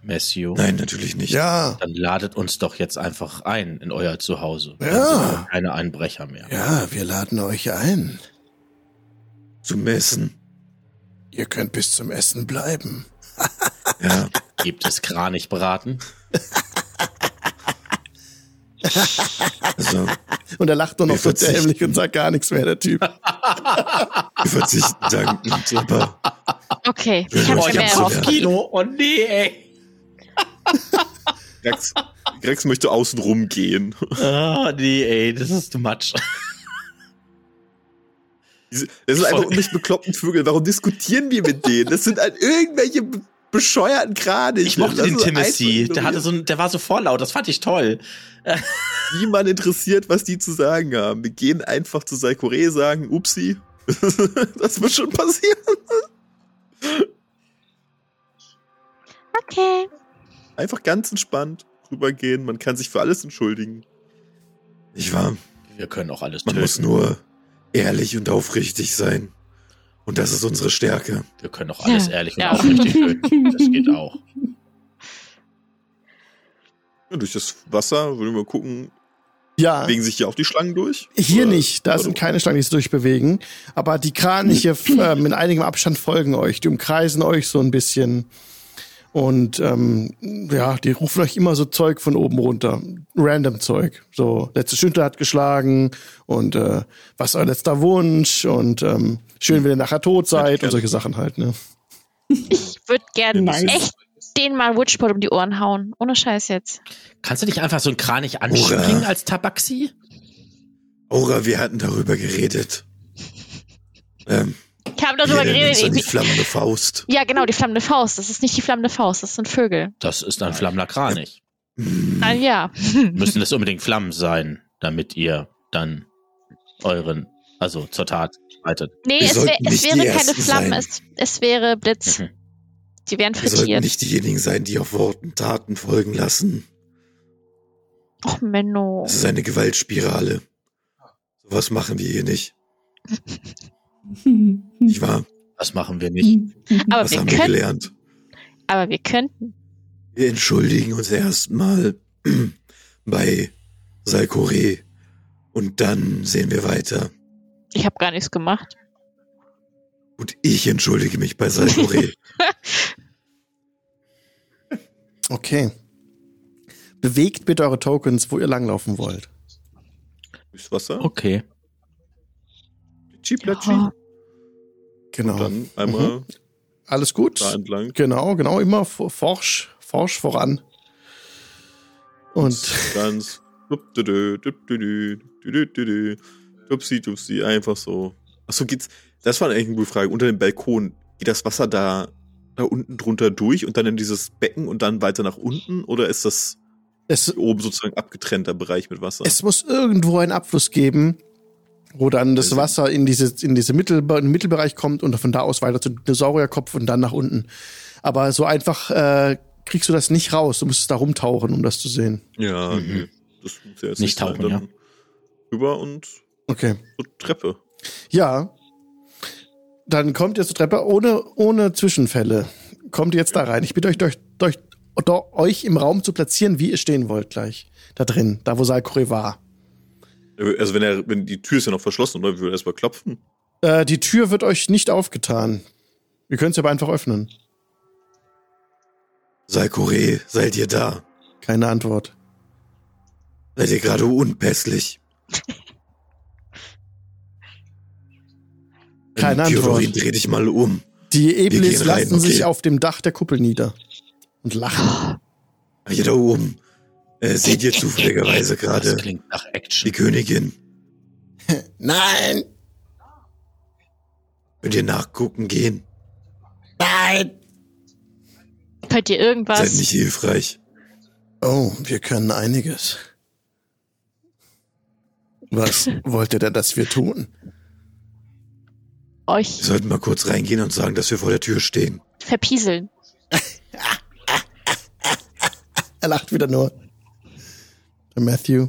Messio. nein, natürlich nicht. Ja. Dann ladet uns doch jetzt einfach ein in euer Zuhause. Dann Ja. sind wir keine Einbrecher mehr. Ja, wir laden euch ein. Zum Essen. Ihr könnt bis zum Essen bleiben. Ja, Gibt es Kranichbraten? [LAUGHS] also Und er lacht nur noch so dämlich und sagt gar nichts mehr, der Typ. wir verzichten dankend, aber Okay, ich ich mir mehr hab's gelernt. Kino. Oh nee, ey. [LAUGHS] Grex, Grex möchte außen rumgehen. Oh nee, ey. Das ist too much. Das sind einfach nicht bekloppten Vögel. Warum diskutieren wir mit denen? Das sind halt irgendwelche bescheuerten Kraniche. Ich mochte den Timothy. Der hatte so ein, der war so vorlaut. Das fand ich toll. [LAUGHS] Niemand interessiert, was die zu sagen haben. Wir gehen einfach zu Saikore, sagen, upsi. [LAUGHS] das wird schon passieren. Okay. Einfach ganz entspannt rübergehen. Man kann sich für alles entschuldigen. nicht wahr? Wir können auch alles Man muss töten. nur ehrlich und aufrichtig sein. Und das ist unsere Stärke. Wir können auch alles Ja. ehrlich und Ja. aufrichtig töten. [LAUGHS] Das geht auch. Ja, durch das Wasser, würden wir gucken, Ja. bewegen sich hier auch die Schlangen durch? Hier Oder- nicht, da sind keine Schlangen, die sich durchbewegen. Aber die Kraniche [LAUGHS] ähm, in einigem Abstand folgen euch. Die umkreisen euch so ein bisschen. Und ähm, ja, die rufen euch immer so Zeug von oben runter. Random Zeug. So, letzte Stunde hat geschlagen und äh, was ist euer letzter Wunsch und ähm, schön, wenn ihr nachher tot seid und solche Sachen halt, ne? Ich würde gerne Nice. echt den mal Witchpot um die Ohren hauen. Ohne Scheiß jetzt. Kannst du nicht einfach so einen Kranich anspringen als Tabaxi? Aura, wir hatten darüber geredet. Ähm, Ich habe darüber erinnern uns an die geredet. flammende Faust. Ja, genau, die flammende Faust. Das ist nicht die flammende Faust, das sind Vögel. Das ist ein flammender Kranich. Ah, ja. Müssen das unbedingt Flammen sein, damit ihr dann euren, also zur Tat schreitet. Nee, Wir es, wär, es wäre keine Flammen, es, es wäre Blitz. Mhm. Die wären Wir sollten frittiert. nicht diejenigen sein, die auf Worten Taten folgen lassen. Och, Menno. Das ist eine Gewaltspirale. Sowas machen wir hier nicht. [LAUGHS] Nicht wahr? Das machen wir nicht. Aber Was wir haben wir könnten. gelernt? Aber wir könnten. Wir entschuldigen uns erstmal [CLEARS THROAT] bei Salkore und dann sehen wir weiter. Ich habe gar nichts gemacht. Und ich entschuldige mich bei Salkore. [LAUGHS] Okay. Bewegt bitte eure Tokens, wo ihr langlaufen wollt. Durchs Wasser. Okay. Platschi, platschi. Ja. Genau. Und dann einmal Alles gut? da entlang. Genau, genau, immer for- forsch, forsch voran. Und Ganz. Dü. Dupsi, einfach so. Achso, geht's. Das war eigentlich eine gute Frage. Unter dem Balkon, geht das Wasser da, da unten drunter durch und dann in dieses Becken und dann weiter nach unten? Oder ist das es, oben sozusagen abgetrennter Bereich mit Wasser? es muss irgendwo einen Abfluss geben, wo dann das Also- Wasser in diese, in diese Mittel, in den Mittelbereich kommt und von da aus weiter zum Dinosaurierkopf und dann nach unten. Aber so einfach äh, kriegst du das nicht raus. Du musst da rumtauchen, um das zu sehen. ja, Mhm. nee, das muss ja jetzt Nicht sein. tauchen, Dann Rüber und Okay. so Treppe. Ja. Dann kommt ihr zur Treppe ohne, ohne Zwischenfälle. Kommt ihr jetzt da rein. Ich bitte euch, durch, durch, euch im Raum zu platzieren, wie ihr stehen wollt gleich. Da drin, da wo Salkore war. Also wenn er, wenn die Tür ist ja noch verschlossen, oder? Wir würden erstmal klopfen. Äh, die Tür wird euch nicht aufgetan. Ihr könnt sie aber einfach öffnen. Salkore, seid ihr da? Keine Antwort. Seid ihr gerade unpässlich? [LAUGHS] Keine Theodorin, Antwort. dreh dich mal um. Die Eblis gehen rein, lassen sich okay. auf dem Dach der Kuppel nieder und lachen. Hier da oben. Äh, seht ihr zufälligerweise [LAUGHS] gerade die. Königin? [LAUGHS] Nein, Könnt ihr nachgucken gehen? nein. Könnt ihr Seid irgendwas? nicht hilfreich. Oh, wir können einiges. Was [LAUGHS] wollt ihr denn, dass wir tun? Wir euch sollten mal kurz reingehen und sagen, dass wir vor der Tür stehen. verpieseln. [LAUGHS] Er lacht wieder nur. Der Matthew.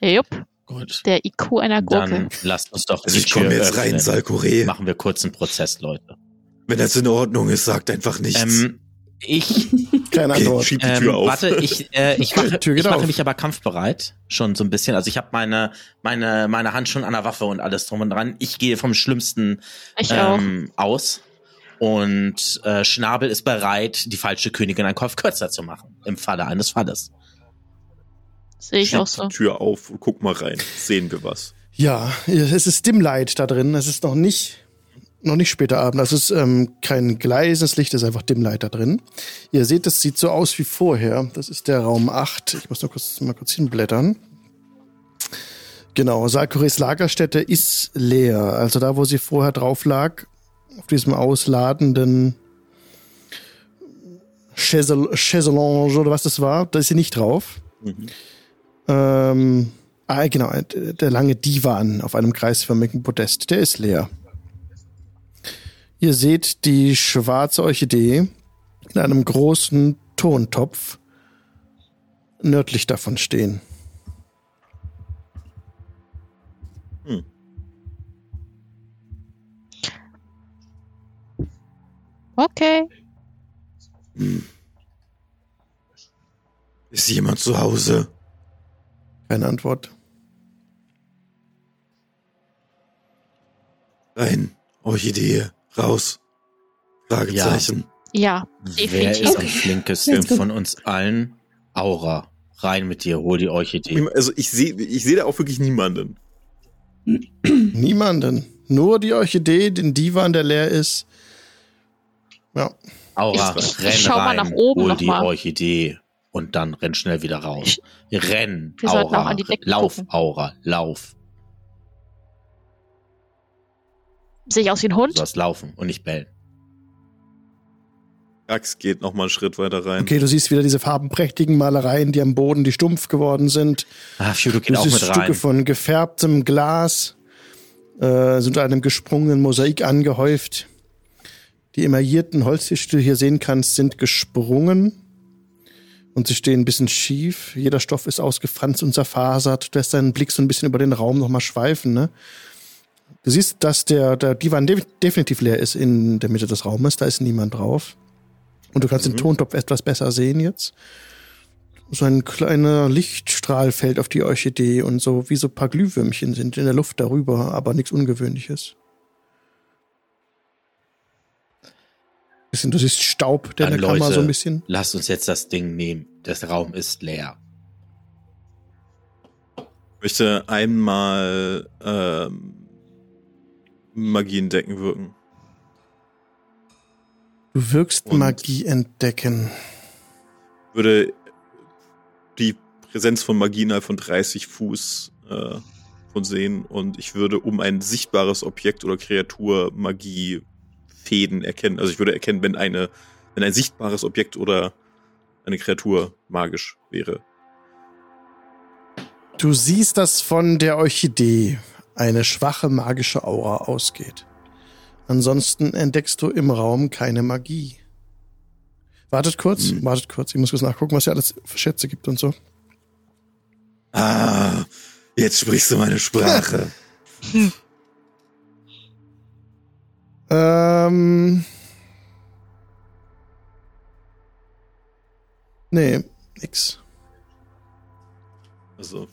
Jupp, Gut. der IQ einer Gurke. Dann lasst uns doch Also die ich komme jetzt rein, öffnen. Salkore. Machen wir kurz einen Prozess, Leute. Wenn das in Ordnung ist, sagt einfach nichts. Ähm, ich Keine Okay, Antwort. Schieb die Ähm, Tür auf. Warte, ich, äh, [LAUGHS] ich mache, ich mache auf. mich aber kampfbereit. Schon so ein bisschen. Also ich habe meine, meine, meine Hand schon an der Waffe und alles drum und dran. Ich gehe vom Schlimmsten ähm, aus. Und äh, Schnabel ist bereit, die falsche Königin einen Kopf kürzer zu machen. Im Falle eines Falles. Sehe ich Schieb auch so. die Tür auf und guck mal rein. Sehen wir was. Ja, es ist Dimlight da drin. Es ist noch nicht, noch nicht später Abend. Also es ist ähm, kein gleises Licht, es ist einfach da drin. Ihr seht, es sieht so aus wie vorher. Das ist der Raum 8. Ich muss noch kurz, mal kurz hinblättern. Genau, Salkores Lagerstätte ist leer. Also da, wo sie vorher drauf lag, auf diesem ausladenden Chaisel- Chaiselange oder was das war, da ist sie nicht drauf. Ähm, ah, genau, der der lange Divan auf einem kreisförmigen Podest, der ist leer. Ihr seht die schwarze Orchidee in einem großen Tontopf nördlich davon stehen. Okay. ist jemand zu Hause? Keine Antwort. Rein. Orchidee. Raus. Fragezeichen. Ja, Wer definitiv. ist am flinkesten von uns allen? Aura. Rein mit dir, hol die Orchidee. Also ich sehe ich sehe da auch wirklich niemanden. [CLEARS THROAT] Niemanden. Nur die Orchidee, den Divan, der leer ist. Ja. Aura, Ich- ich renn schau mal rein, nach oben hol die mal. Orchidee und dann renn schnell wieder raus. renn, Wir Aura, auch an die Decke lauf, gucken. Aura, lauf. Sehe ich aus wie ein Du Hund? sollst laufen und nicht bellen. Ax geht noch mal einen Schritt weiter rein. Okay, du siehst wieder diese farbenprächtigen Malereien, die am Boden, die stumpf geworden sind. Ah, Fiudo geht Du auch siehst mit Stücke rein. von gefärbtem Glas, äh, sind einem gesprungenen Mosaik angehäuft. Die emaillierten Holztische, die du hier sehen kannst, sind gesprungen und sie stehen ein bisschen schief. Jeder Stoff ist ausgefranst und zerfasert. Du lässt deinen Blick so ein bisschen über den Raum nochmal schweifen. Ne? Du siehst, dass der, der Divan de definitiv leer ist in der Mitte des Raumes. Da ist niemand drauf. Und du kannst den Tontopf etwas besser sehen jetzt. So ein kleiner Lichtstrahl fällt auf die Orchidee und so wie so ein paar Glühwürmchen sind in der Luft darüber, aber nichts Ungewöhnliches. Bisschen, du siehst Staub, der in Dann der Kammer Leute, so ein bisschen. lasst uns jetzt das Ding nehmen. Der Raum ist leer. Ich möchte einmal ähm, Magie entdecken wirken. Du wirkst Und- Magie entdecken. Würde die Präsenz von Magie innerhalb von 30 Fuß äh, von sehen und ich würde um ein sichtbares Objekt oder Kreatur Magie Fäden erkennen. Also ich würde erkennen, wenn eine, wenn ein sichtbares Objekt oder eine Kreatur magisch wäre. Du siehst, dass von der Orchidee eine schwache magische Aura ausgeht. Ansonsten entdeckst du im Raum keine Magie. Wartet kurz, Hm. wartet kurz. Ich muss kurz nachgucken, was hier alles für Schätze gibt und so. Ah, jetzt sprichst du meine Sprache. [LAUGHS] Ähm. Nee, nix. Also,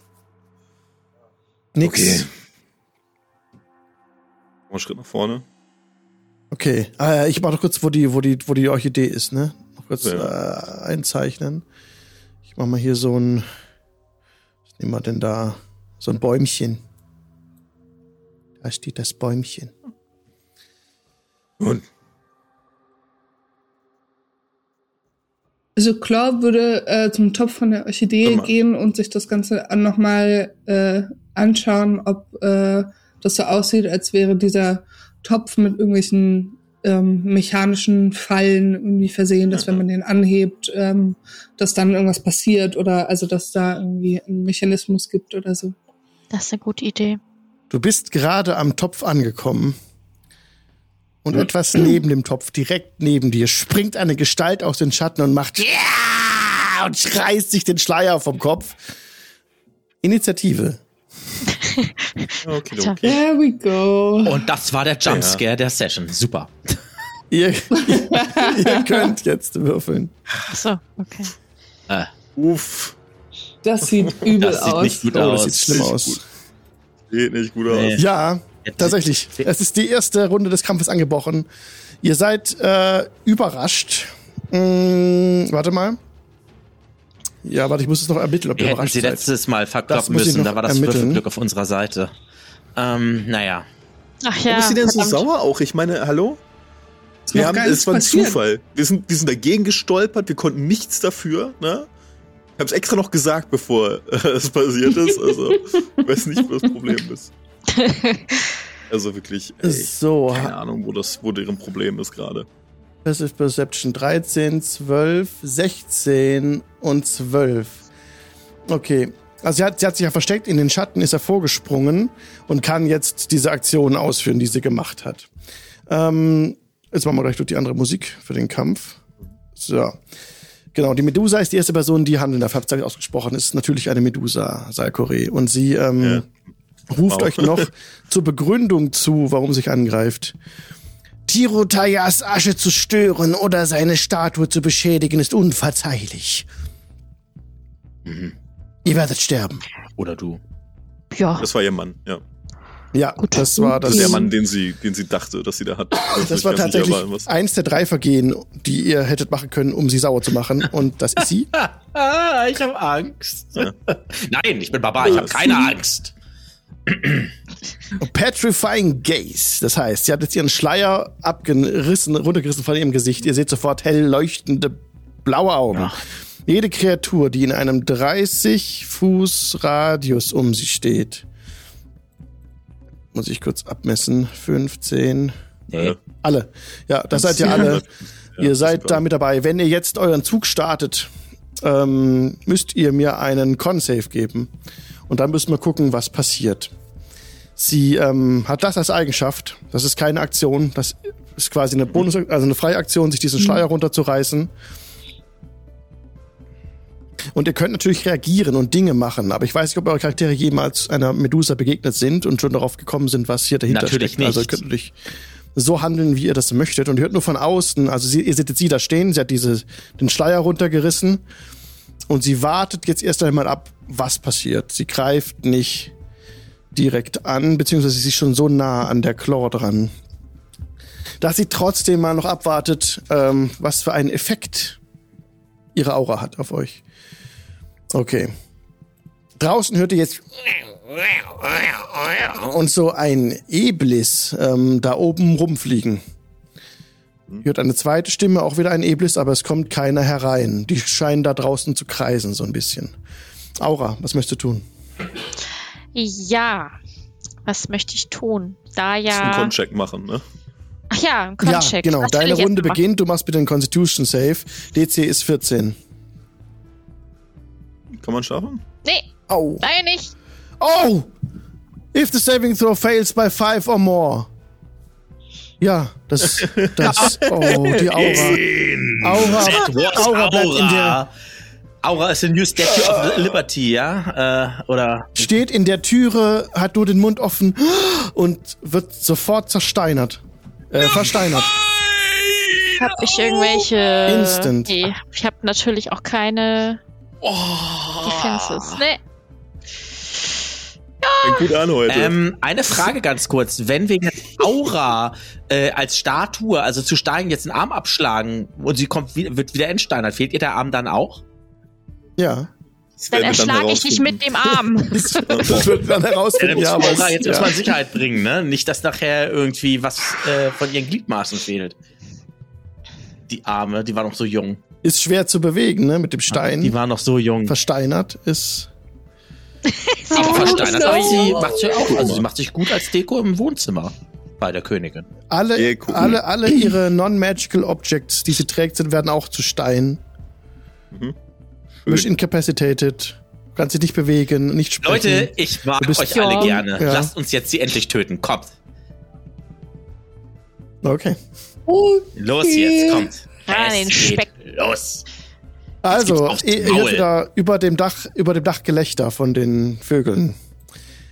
Nix. Okay. Okay. einen Schritt nach vorne. Ah, ja, ich mach noch kurz, wo die, wo die, wo die Orchidee ist, ne? Noch kurz Ja. äh, einzeichnen. Ich mach mal hier so ein. Was nehmen wir denn da? So ein Bäumchen. Da steht das Bäumchen. Und Also Claw würde äh, zum Topf von der Orchidee gehen und sich das Ganze nochmal äh, anschauen, ob äh, das so aussieht, als wäre dieser Topf mit irgendwelchen ähm, mechanischen Fallen irgendwie versehen, dass wenn man den anhebt, ähm, dass dann irgendwas passiert oder also dass da irgendwie ein Mechanismus gibt oder so. Das ist eine gute Idee. Du bist gerade am Topf angekommen, Und etwas neben dem Topf, direkt neben dir, springt eine Gestalt aus den Schatten und macht ja und reißt sich den Schleier vom Kopf. Initiative. Okay, okay. There we go. Und das war der Jumpscare der Session. Super. [LAUGHS] Ihr, ihr könnt jetzt würfeln. Achso, okay. Äh, Uff. Das sieht übel das sieht aus. nicht gut Oh, aus. das sieht schlimm Sieht aus. gut. Sieht nicht gut aus. Nee. Ja, tatsächlich. Es ist die erste Runde des Kampfes angebrochen. Ihr seid äh, überrascht. Hm, warte mal. Ja, warte, ich muss es noch ermitteln, ob ihr Wir hätten überrascht sie seid. letztes Mal verkloppen müssen, da war das. Würfelglück auf unserer Seite. Ähm, naja. Ach Warum ja. ist sie denn so sauer auch? Ich meine, hallo? Wir haben, es war ein passiert. Zufall. Wir sind, wir sind dagegen gestolpert, wir konnten nichts dafür, ne? Ich hab's extra noch gesagt, bevor äh, es passiert ist. Also, ich [LAUGHS] weiß nicht, wo das Problem ist. [LAUGHS] Also wirklich, ey, So, keine Ahnung, wo das, wo deren Problem ist gerade. Passive Perception 13, 12, 16 und 12. Okay. Also sie hat, sie hat sich ja versteckt, in den Schatten ist er vorgesprungen und kann jetzt diese Aktion ausführen, die sie gemacht hat. Ähm, jetzt machen wir gleich durch die andere Musik für den Kampf. So. Genau, die Medusa ist die erste Person, die handeln darf. Habt ihr ausgesprochen, ist natürlich eine Medusa, Salkore. Und sie ähm, ruft Wow. euch noch [LAUGHS] zur Begründung zu, warum sie sich angreift. Tirotayas Asche zu stören oder seine Statue zu beschädigen, ist unverzeihlich. Ihr werdet sterben. Oder du. Ja. Das war ihr Mann, ja. Ja, Gut. das war Das das. ist der Mann, den sie, den sie dachte, dass sie da hat. Das ich war tatsächlich was- eins der drei Vergehen, die ihr hättet machen können, um sie sauer zu machen. Und das ist sie. Ah, [LAUGHS] ich habe Angst. Ja. Nein, ich bin Baba, ich habe keine Angst. [CLEARS THROAT] Petrifying Gaze. Das heißt, sie hat jetzt ihren Schleier abgerissen, runtergerissen von ihrem Gesicht. Ihr seht sofort hell leuchtende blaue Augen. Jede Kreatur, die in einem 30 Fuß Radius um sie steht, muss ich kurz abmessen. 15. Nee. Alle. Ja, das seid ihr alle. Ja, ihr seid ist da mit dabei. Wenn ihr jetzt euren Zug startet, ähm, müsst ihr mir einen Con-Save geben. Und dann müssen wir gucken, was passiert. Sie ähm, hat das als Eigenschaft. Das ist keine Aktion. Das ist quasi eine Bonus, also eine freie Aktion, sich diesen Schleier runterzureißen. Und ihr könnt natürlich reagieren und Dinge machen, aber ich weiß nicht, ob eure Charaktere jemals einer Medusa begegnet sind und schon darauf gekommen sind, was hier dahinter Natürlich steckt. Also ihr nicht. könnt natürlich so handeln, wie ihr das möchtet und ihr hört nur von außen, also sie, ihr seht jetzt sie da stehen, sie hat diese, den Schleier runtergerissen und sie wartet jetzt erst einmal ab, was passiert. Sie greift nicht direkt an, beziehungsweise sie ist schon so nah an der Claw dran, dass sie trotzdem mal noch abwartet, ähm, was für einen Effekt ihre Aura hat auf euch. Okay. Draußen hört ihr jetzt und so ein Eblis ähm, da oben rumfliegen. Ihr hört eine zweite Stimme, auch wieder ein Eblis, aber es kommt keiner herein. Die scheinen da draußen zu kreisen, so ein bisschen. Aura, was möchtest du tun? Ja. Was möchte ich tun? Da Musst einen ja. Con-Check machen, ne? Ach ja, ein Ja, Con-Check. genau. Was Deine Runde beginnt. Du machst bitte einen Constitution Save. DC ist 14. Kann man schaffen? Nee, Au. leider nicht. Oh! If the saving throw fails by five or more. Ja, das, [LAUGHS] das, oh, die Aura. Aura, Aura bleibt in der, Aura. Ist a new statue of Liberty, ja? Äh, oder steht in der Türe, hat nur den Mund offen und wird sofort zersteinert. Äh, versteinert. Hab ich irgendwelche. Instant. Nee, ich habe natürlich auch keine Oh. Defenses. Nee. Gut an heute. Ähm, eine Frage ganz kurz. Wenn wir jetzt Aura äh, als Statue, also zu Stein jetzt einen Arm abschlagen und sie kommt, wie- wird wieder entsteinert, fehlt ihr der Arm dann auch? Ja. Das Dann erschlage ich dich mit dem Arm. [LAUGHS] [LAUGHS] Das, wird dann herausfinden. Ja, Ja, muss aber es- jetzt ja. erstmal Sicherheit bringen, ne? Nicht, dass nachher irgendwie was äh, von ihren Gliedmaßen fehlt. Die Arme, die war noch so jung. ist schwer zu bewegen, ne? Mit dem Stein. Die war noch so jung. Versteinert ist. [LAUGHS] Aber versteinert so. macht sie, macht sie auch. Also sie macht sich gut als Deko im Wohnzimmer bei der Königin. Alle, Ja, cool. alle, alle ihre non-magical Objects, die sie trägt, sind, werden auch zu Stein. Mhm. Bist incapacitated. Kannst dich nicht bewegen, nicht sprechen. Leute, ich mag Du bist- euch alle gerne. Ja. Lasst uns jetzt sie endlich töten. Kommt. Okay. Okay. Los jetzt, kommt. Es den Speck. Los. Also, ihr Maul. hört wieder über dem Dach, über dem Dach Gelächter von den Vögeln.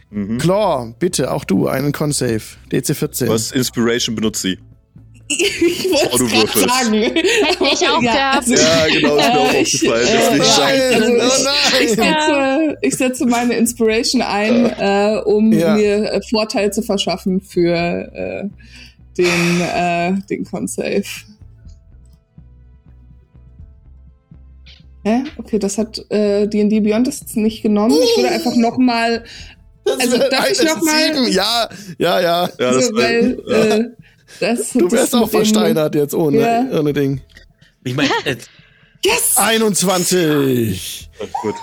Mhm. Claw, bitte, auch du, einen Con-Save. DC14. Was Inspiration benutzt sie? [LAUGHS] Ich Oh, wollte es gerade würfelst. sagen. Hätte ich auch gehabt. also, Ja, genau, ist mir auch äh, ich, aufgefallen. äh, Nein, also oh ich, ich, setze, ich setze meine Inspiration ein, äh, um Ja. mir äh, Vorteil zu verschaffen für äh, den, äh, den Con-Save. Hä? Okay, das hat äh, D&D Beyond das nicht genommen. Ich würde einfach noch mal, Das also darf ich noch mal-. Ja, ja, ja. Ja, das so, weil ja. äh, das, Du das wärst auch versteinert jetzt ohne, Ja. ohne Ding. Ich meine, äh, Yes! 21. Gut.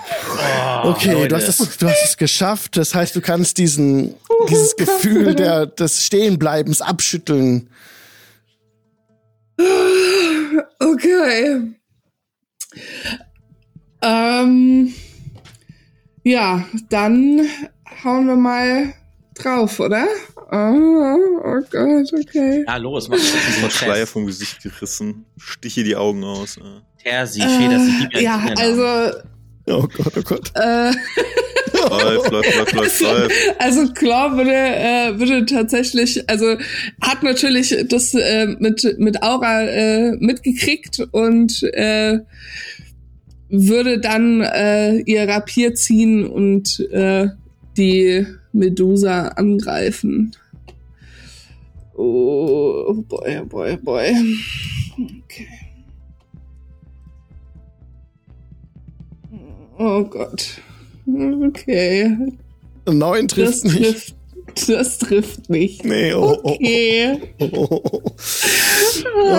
Okay, Leute. du hast, es, du hast es geschafft. Das heißt, du kannst diesen, dieses Gefühl der, des Stehenbleibens abschütteln. Okay. Ähm, ja, dann hauen wir mal drauf, oder? Oh, oh Gott, okay. ja, los, mach das Prozess. Schleier vom Gesicht gerissen. Stiche die Augen aus. Ja. Tersi, Federsi, gib mir Äh, ja, einen also, Oh Gott, oh Gott. äh, Läuft, läuft, läuft, läuft, läuft. also Claw würde, äh, würde tatsächlich, also hat natürlich das äh, mit, mit Aura äh, mitgekriegt und äh, würde dann äh, ihr Rapier ziehen und äh, die Medusa angreifen. Oh boy, oh boy, oh boy. Okay. Oh Gott. Okay. Neun Das trifft nicht. trifft, das trifft nicht. Nee, oh, oh, Okay. oh, oh, oh.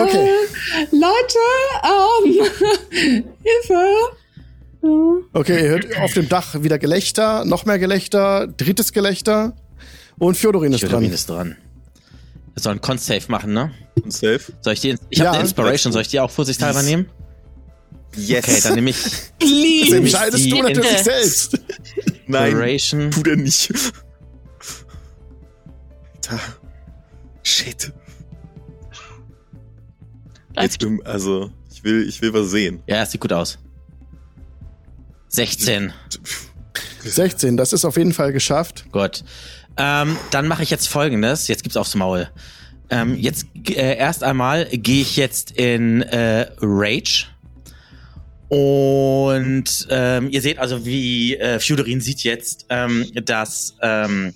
Okay. [LAUGHS] Äh, Leute, ähm, [LAUGHS] Hilfe. Okay, ihr hört auf dem Dach wieder Gelächter, noch mehr Gelächter, drittes Gelächter und Fjodorin ist Fjodorin dran. ist dran. Wir sollen Con-Save machen, ne? Und safe. Soll ich die, ich Ja. habe eine Inspiration, soll ich die auch vorsichtshalber nehmen? Yes. Okay, dann nehme ich Das [LAUGHS] Please. entscheidest die du natürlich in- selbst. Nein, Inspiration. tu der nicht. Alter. Shit. Jetzt bin, also, ich will, ich will was sehen. Ja, es sieht gut aus. 16. 16, das ist auf jeden Fall geschafft. Gut. Ähm, dann mache ich jetzt folgendes. Jetzt gibt's aufs Maul. Ähm, jetzt äh, erst einmal gehe ich jetzt in äh, Rage. Und ähm, ihr seht also, wie äh, Fjuderin sieht jetzt, ähm, dass ähm,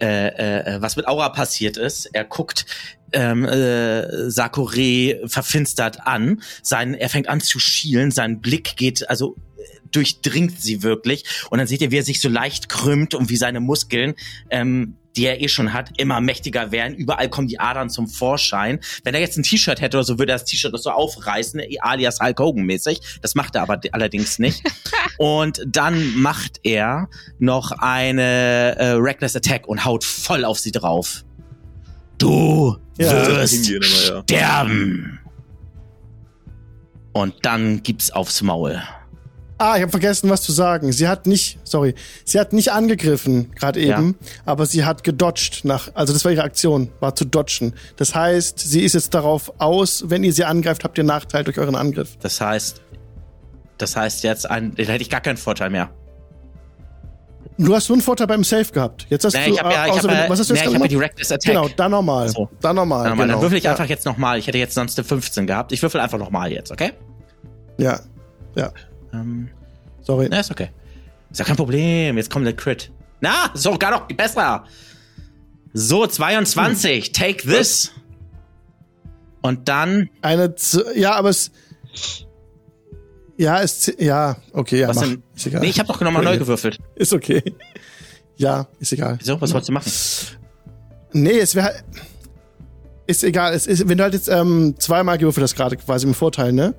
äh, äh, was mit Aura passiert ist. Er guckt ähm, äh, Sakure verfinstert an. Sein, er fängt an zu schielen. Sein Blick geht also durchdringt sie wirklich. Und dann seht ihr, wie er sich so leicht krümmt und wie seine Muskeln, ähm, die er eh schon hat, immer mächtiger werden. Überall kommen die Adern zum Vorschein. Wenn er jetzt ein T-Shirt hätte oder so, würde er das T-Shirt noch so aufreißen, alias Hulk Hogan mäßig. Das macht er aber allerdings nicht. [LAUGHS] und dann macht er noch eine äh, Reckless Attack und haut voll auf sie drauf. Du Ja. wirst Hingehen, aber ja. sterben. Und dann gibt's aufs Maul. Ah, ich habe vergessen, was zu sagen. Sie hat nicht, sorry, sie hat nicht angegriffen, gerade Ja. eben, aber sie hat gedodged nach, also das war ihre Aktion, war zu dodgen. Das heißt, sie ist jetzt darauf aus, wenn ihr sie angreift, habt ihr Nachteil durch euren Angriff. Das heißt, das heißt jetzt, ein, dann hätte ich gar keinen Vorteil mehr. Du hast nur einen Vorteil beim Safe gehabt. Jetzt hast Nee, du, ich habe ja, ich außer hab wenn- ja, was hast du nee, jetzt ich hab ja gemacht? Reckless Attack. Genau, dann nochmal. So. Dann nochmal. Dann, nochmal, genau. dann würfel ich ja. einfach jetzt nochmal. Ich hätte jetzt sonst eine 15 gehabt. Ich würfel einfach nochmal jetzt, okay? Ja, ja, Ähm, sorry. na, ist okay. Ist ja kein Problem. Jetzt kommt der Crit. Na, ist sogar noch besser. So, 22. Hm. Take this. Und dann, Eine, Z ja, aber es, ja, es, z- ja, okay, ja, was mach. denn? Ist egal. Nee, ich habe doch nochmal neu gewürfelt. Ist okay. Ja, ist egal. Wieso? Was wolltest du machen? Nee, es wäre ist egal. Es ist, wenn du halt jetzt ähm, zweimal gewürfelt hast gerade quasi im Vorteil, ne?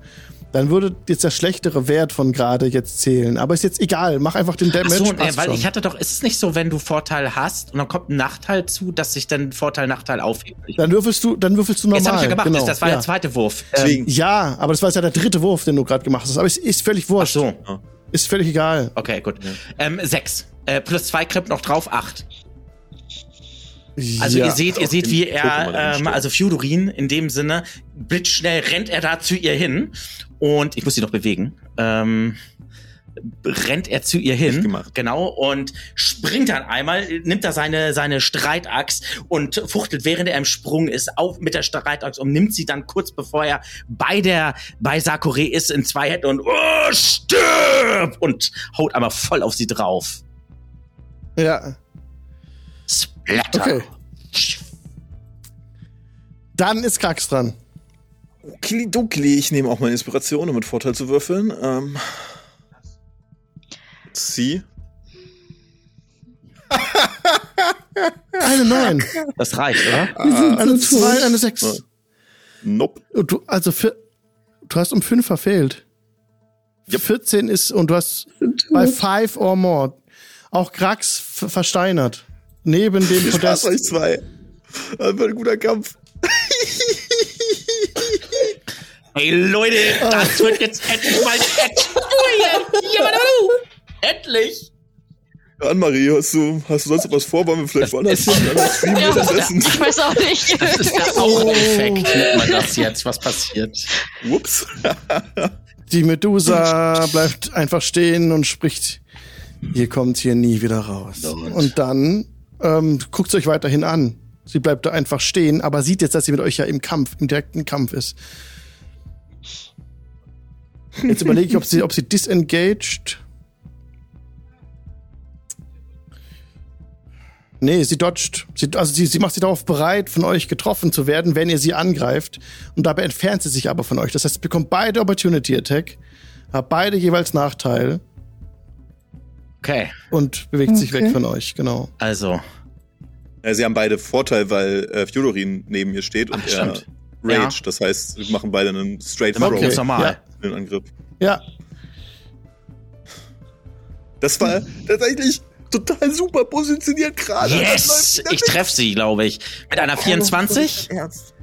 Dann würde jetzt der schlechtere Wert von gerade jetzt zählen. Aber ist jetzt egal. Mach einfach den Ach Damage. so, äh, weil schon. ich hatte doch, ist es nicht so, wenn du Vorteil hast und dann kommt ein Nachteil zu, dass sich dann Vorteil, Nachteil aufhebt? Dann würfelst du, dann würfelst du normal. jetzt habe ich ja gemacht, genau, das war ja. der zweite Wurf. Ähm, Ja, aber das war jetzt ja der dritte Wurf, den du gerade gemacht hast. Aber es ist völlig ach wurscht. so, Ist völlig egal. okay, gut. Ähm, sechs. Äh, plus zwei Kripp noch drauf, acht. Also ja. ihr seht, ihr seht, wie er, ähm, also Fjodorin in dem Sinne, blitzschnell rennt er da zu ihr hin und ich muss sie noch bewegen. Ähm, rennt er zu ihr hin, genau, und springt dann einmal, nimmt da seine, seine Streitaxt und fuchtelt, während er im Sprung ist, auf mit der Streitaxt und nimmt sie dann kurz bevor er bei der, bei Sakure ist, in zwei Händen und oh, stirb! Und haut einmal voll auf sie drauf. Ja. Splatter. Okay. Dann ist Krax dran. Okidokli, ich nehme auch meine Inspiration, um mit Vorteil zu würfeln. Ähm, sie. Eine 9, Das reicht, oder? eine so 2, tot. eine 6. Nope. Du, also für, du hast um 5 verfehlt. 14 ist, und du hast bei 5 or more. Auch Krax versteinert. Neben dem Podest. euch zwei. Das wird ein guter Kampf. [LAUGHS] Hey Leute, das wird jetzt endlich mal Endlich! Anne-Marie, hast du, hast du sonst noch was vor? Wollen wir vielleicht woanders hin? Ja, das Essen. ich weiß auch nicht. Das ist der Augeneffekt, nennt man das jetzt, was passiert. Whoops. [LAUGHS] Die Medusa bleibt einfach stehen und spricht, ihr kommt hier nie wieder raus. Und dann ähm, guckt sie euch weiterhin an. Sie bleibt da einfach stehen, aber sieht jetzt, dass sie mit euch ja im Kampf, im direkten Kampf ist. Jetzt überlege ich, ob sie, ob sie disengaged. Nee, sie dodgt. Sie, also sie, sie macht sich darauf bereit, von euch getroffen zu werden, wenn ihr sie angreift. Und dabei entfernt sie sich aber von euch. Das heißt, ihr bekommt beide Opportunity Attack, habt beide jeweils Nachteil Okay, und bewegt sich Okay. weg von euch, genau. also, Ja, sie haben beide Vorteil, weil äh, Fjodorin neben ihr steht und Ach, er stimmt. Rage. Ja. Das heißt, wir machen beide einen Straight dann Throw jetzt normal. in den Angriff. Ja, Das war tatsächlich total super positioniert gerade. Yes! Ich treffe sie, glaube ich. Mit einer 24? Ernst.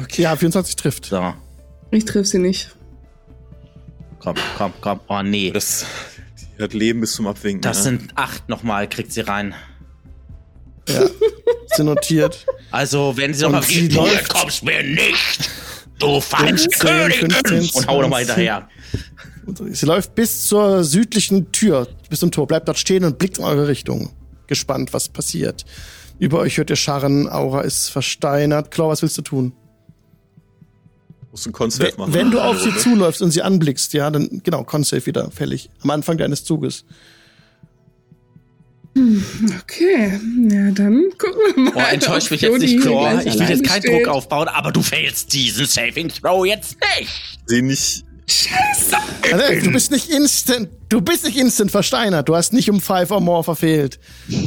Okay. ja, 24 trifft. So, Ich triff sie nicht. komm, komm, komm. Oh nee. Das die hat Leben bis zum Abwinken. Das ja. sind acht nochmal, kriegt sie rein. Ja, ist notiert. Also, wenn sie nochmal sie du läuft- kommst mir nicht, du falsche 15, Königin! 15, Und hau nochmal 20. hinterher. Sie läuft bis zur südlichen Tür, bis zum Tor, bleibt dort stehen und blickt in eure Richtung. Gespannt, was passiert. Über euch hört ihr Scharren, Aura ist versteinert. Claw, was willst du tun? Musst du einen Con-Save machen. Wenn du auf sie zuläufst und sie anblickst, ja, dann, genau, Con-Save wieder fällig. Am Anfang deines Zuges. Okay, ja, dann gucken wir mal. Oh, enttäuscht ob mich jetzt nicht, Chlor. Ich will jetzt keinen steht. Druck aufbauen, aber du failst diesen Saving Throw jetzt nicht. Sie nicht. Also, du bist nicht instant, du bist nicht instant versteinert. Du hast nicht um five or more verfehlt.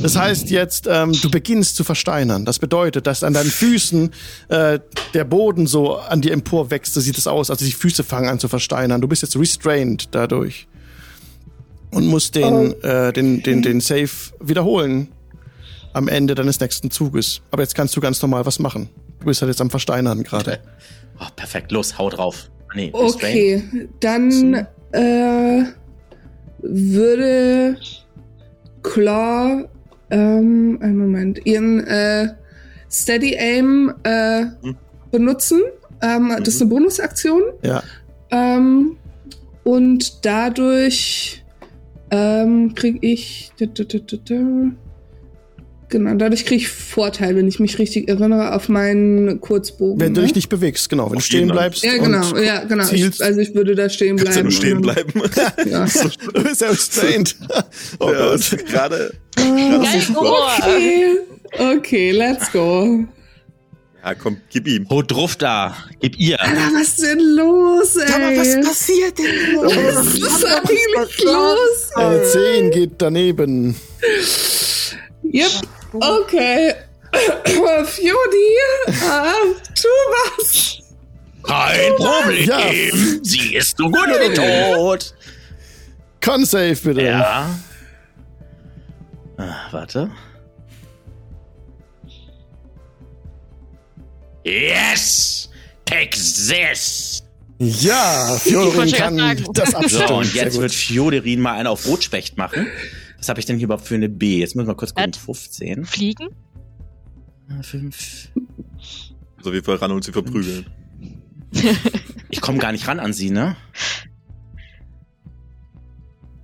Das heißt jetzt, ähm, du beginnst zu versteinern. Das bedeutet, dass an deinen Füßen äh, der Boden so an dir emporwächst. So sieht es aus. Also die Füße fangen an zu versteinern. Du bist jetzt restrained dadurch und musst den, äh, den, den, den Save wiederholen am Ende deines nächsten Zuges. Aber jetzt kannst du ganz normal was machen. Du bist halt jetzt am Versteinern gerade. Oh, perfekt, los, hau drauf. Nee, restrain. Okay, dann äh, würde Claw, ähm, einen Moment, ihren äh, Steady Aim äh, Hm. benutzen. Ähm, Das ist eine Bonusaktion. Ja. Ähm, und dadurch ähm, kriege ich. da, da, da, da, da. Genau, dadurch kriege ich Vorteil, wenn ich mich richtig erinnere, auf meinen Kurzbogen. Wenn du ne? dich nicht bewegst, genau. Wenn du Auf stehen jeden Fall. bleibst. Ja, genau, und ja, genau. Ich, also ich würde da stehen Kannst du bleiben. nur stehen bleiben. dann- [LAUGHS] Ja. [LAUGHS] Du bist ja restrained. Oh ja, Gott. das ist gerade. Ohr. Okay, okay, let's go. Ja, komm, gib ihm. Hau drauf da. Gib ihr. Alter, was ist denn los, ey? passiert denn? was ist eigentlich los? Eine 10 geht daneben. Yep, okay. [COUGHS] Fjodi, ähm, tu was. Kein Problem. Ja. Sie ist so gut wie tot. Con save bitte. Ja. Ah, warte. Yes! Take this! Ja, Fjodorin kann sagen. das So, abstimmen. und Sehr jetzt wird Fjodorin mal einen auf Rotspecht machen. Was habe ich denn hier überhaupt für eine B? Jetzt müssen wir kurz gucken. At- 15. Fliegen? 5. Also auf jeden Fall ran und sie verprügeln. Ich komme gar nicht ran an sie, ne?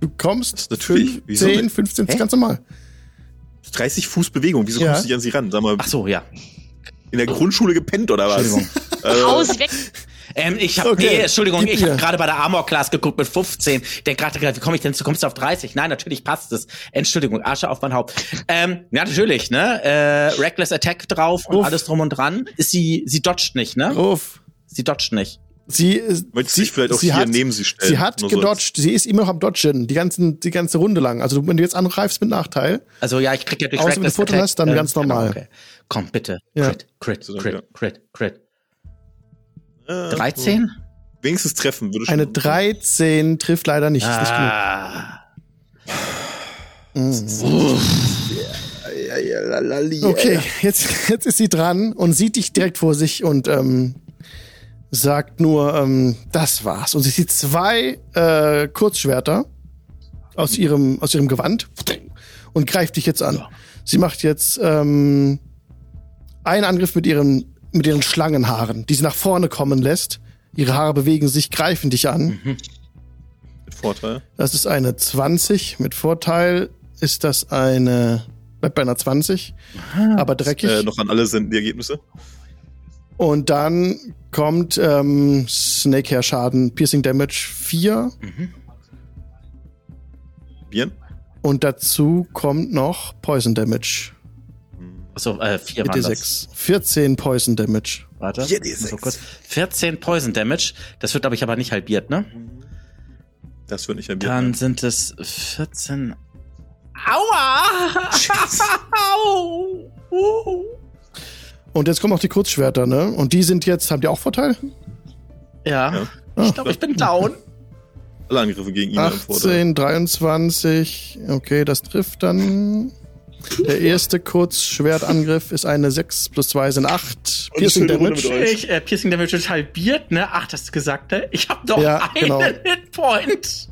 Du kommst Natürlich. 5, Wieso 10, nicht? 15, das ist Hä? ganz normal. 30 Fuß Bewegung, wieso Ja. kommst du nicht an sie ran? Sag mal, Ach so, ja. In der Grundschule gepennt oder was? Entschuldigung. [LAUGHS] Äh, Haus weg! Ähm, ich habe, Okay, nee, Entschuldigung, gib ich habe gerade bei der Armor Class geguckt mit 15. Der gerade gesagt, wie komme ich denn, zu- kommst du auf 30? Nein, natürlich passt es. Entschuldigung, Asche auf mein Haupt. Ähm, ja, natürlich, ne? Äh, Reckless Attack drauf und Uff. alles drum und dran. Ist sie, sie dodgt nicht, ne? Ruf. Sie dodgt nicht. Sie, ist- Möchtest dich vielleicht auch sie hier hat, neben sie stellen? Sie hat Nur so gedodged. Sie ist immer noch am Dodgen. Die, ganzen, die ganze Runde lang. Also wenn du jetzt angreifst mit Nachteil. Also ja, ich krieg ja durch Außer wenn du Attack, hast, dann ähm, ganz normal. Genau, okay. Komm, bitte. Ja. Crit, Crit, Crit. Crit, Crit. Äh, 13? Wenigstens treffen würde schon. Eine 13 trifft leider nicht. Ist nicht genug. Ah. Okay, jetzt, jetzt ist sie dran und sieht dich direkt vor sich und ähm, sagt nur, ähm, das war's. Und sie sieht zwei äh, Kurzschwerter aus ihrem, aus ihrem Gewand und greift dich jetzt an. Sie macht jetzt ähm, einen Angriff mit ihren, mit ihren Schlangenhaaren, die sie nach vorne kommen lässt. Ihre Haare bewegen sich, greifen dich an. Mit Vorteil. Das ist eine 20. Mit Vorteil ist das eine, bleibt bei einer 20, aber dreckig. Äh, noch an alle senden die Ergebnisse. Und dann kommt ähm, Snakehair Schaden, Piercing Damage 4 Bieren. und dazu kommt noch Poison Damage Achso, äh, 4 mit waren das. D6. 14 Poison Damage. Warte. Vier D6. so kurz. 14 Poison Damage. Das wird, glaube ich, aber nicht halbiert, ne? Das wird nicht erbieten. Dann sind es 14. Aua! Au! [LAUGHS] Uh. Und jetzt kommen auch die Kurzschwerter, ne? Und die sind jetzt, haben die auch Vorteil? Ja. Ja. Ich glaube, ich bin down. Alle Angriffe gegen ihn haben Vorteil. 18, 23. Okay, das trifft dann. Der erste Kurzschwertangriff ist eine 6 plus 2 sind 8. Und Piercing Damage. Ich, äh, Piercing Damage ist halbiert, ne? Ach, das hast du gesagt, ne? Ich habe doch Ja, einen genau. Hitpoint.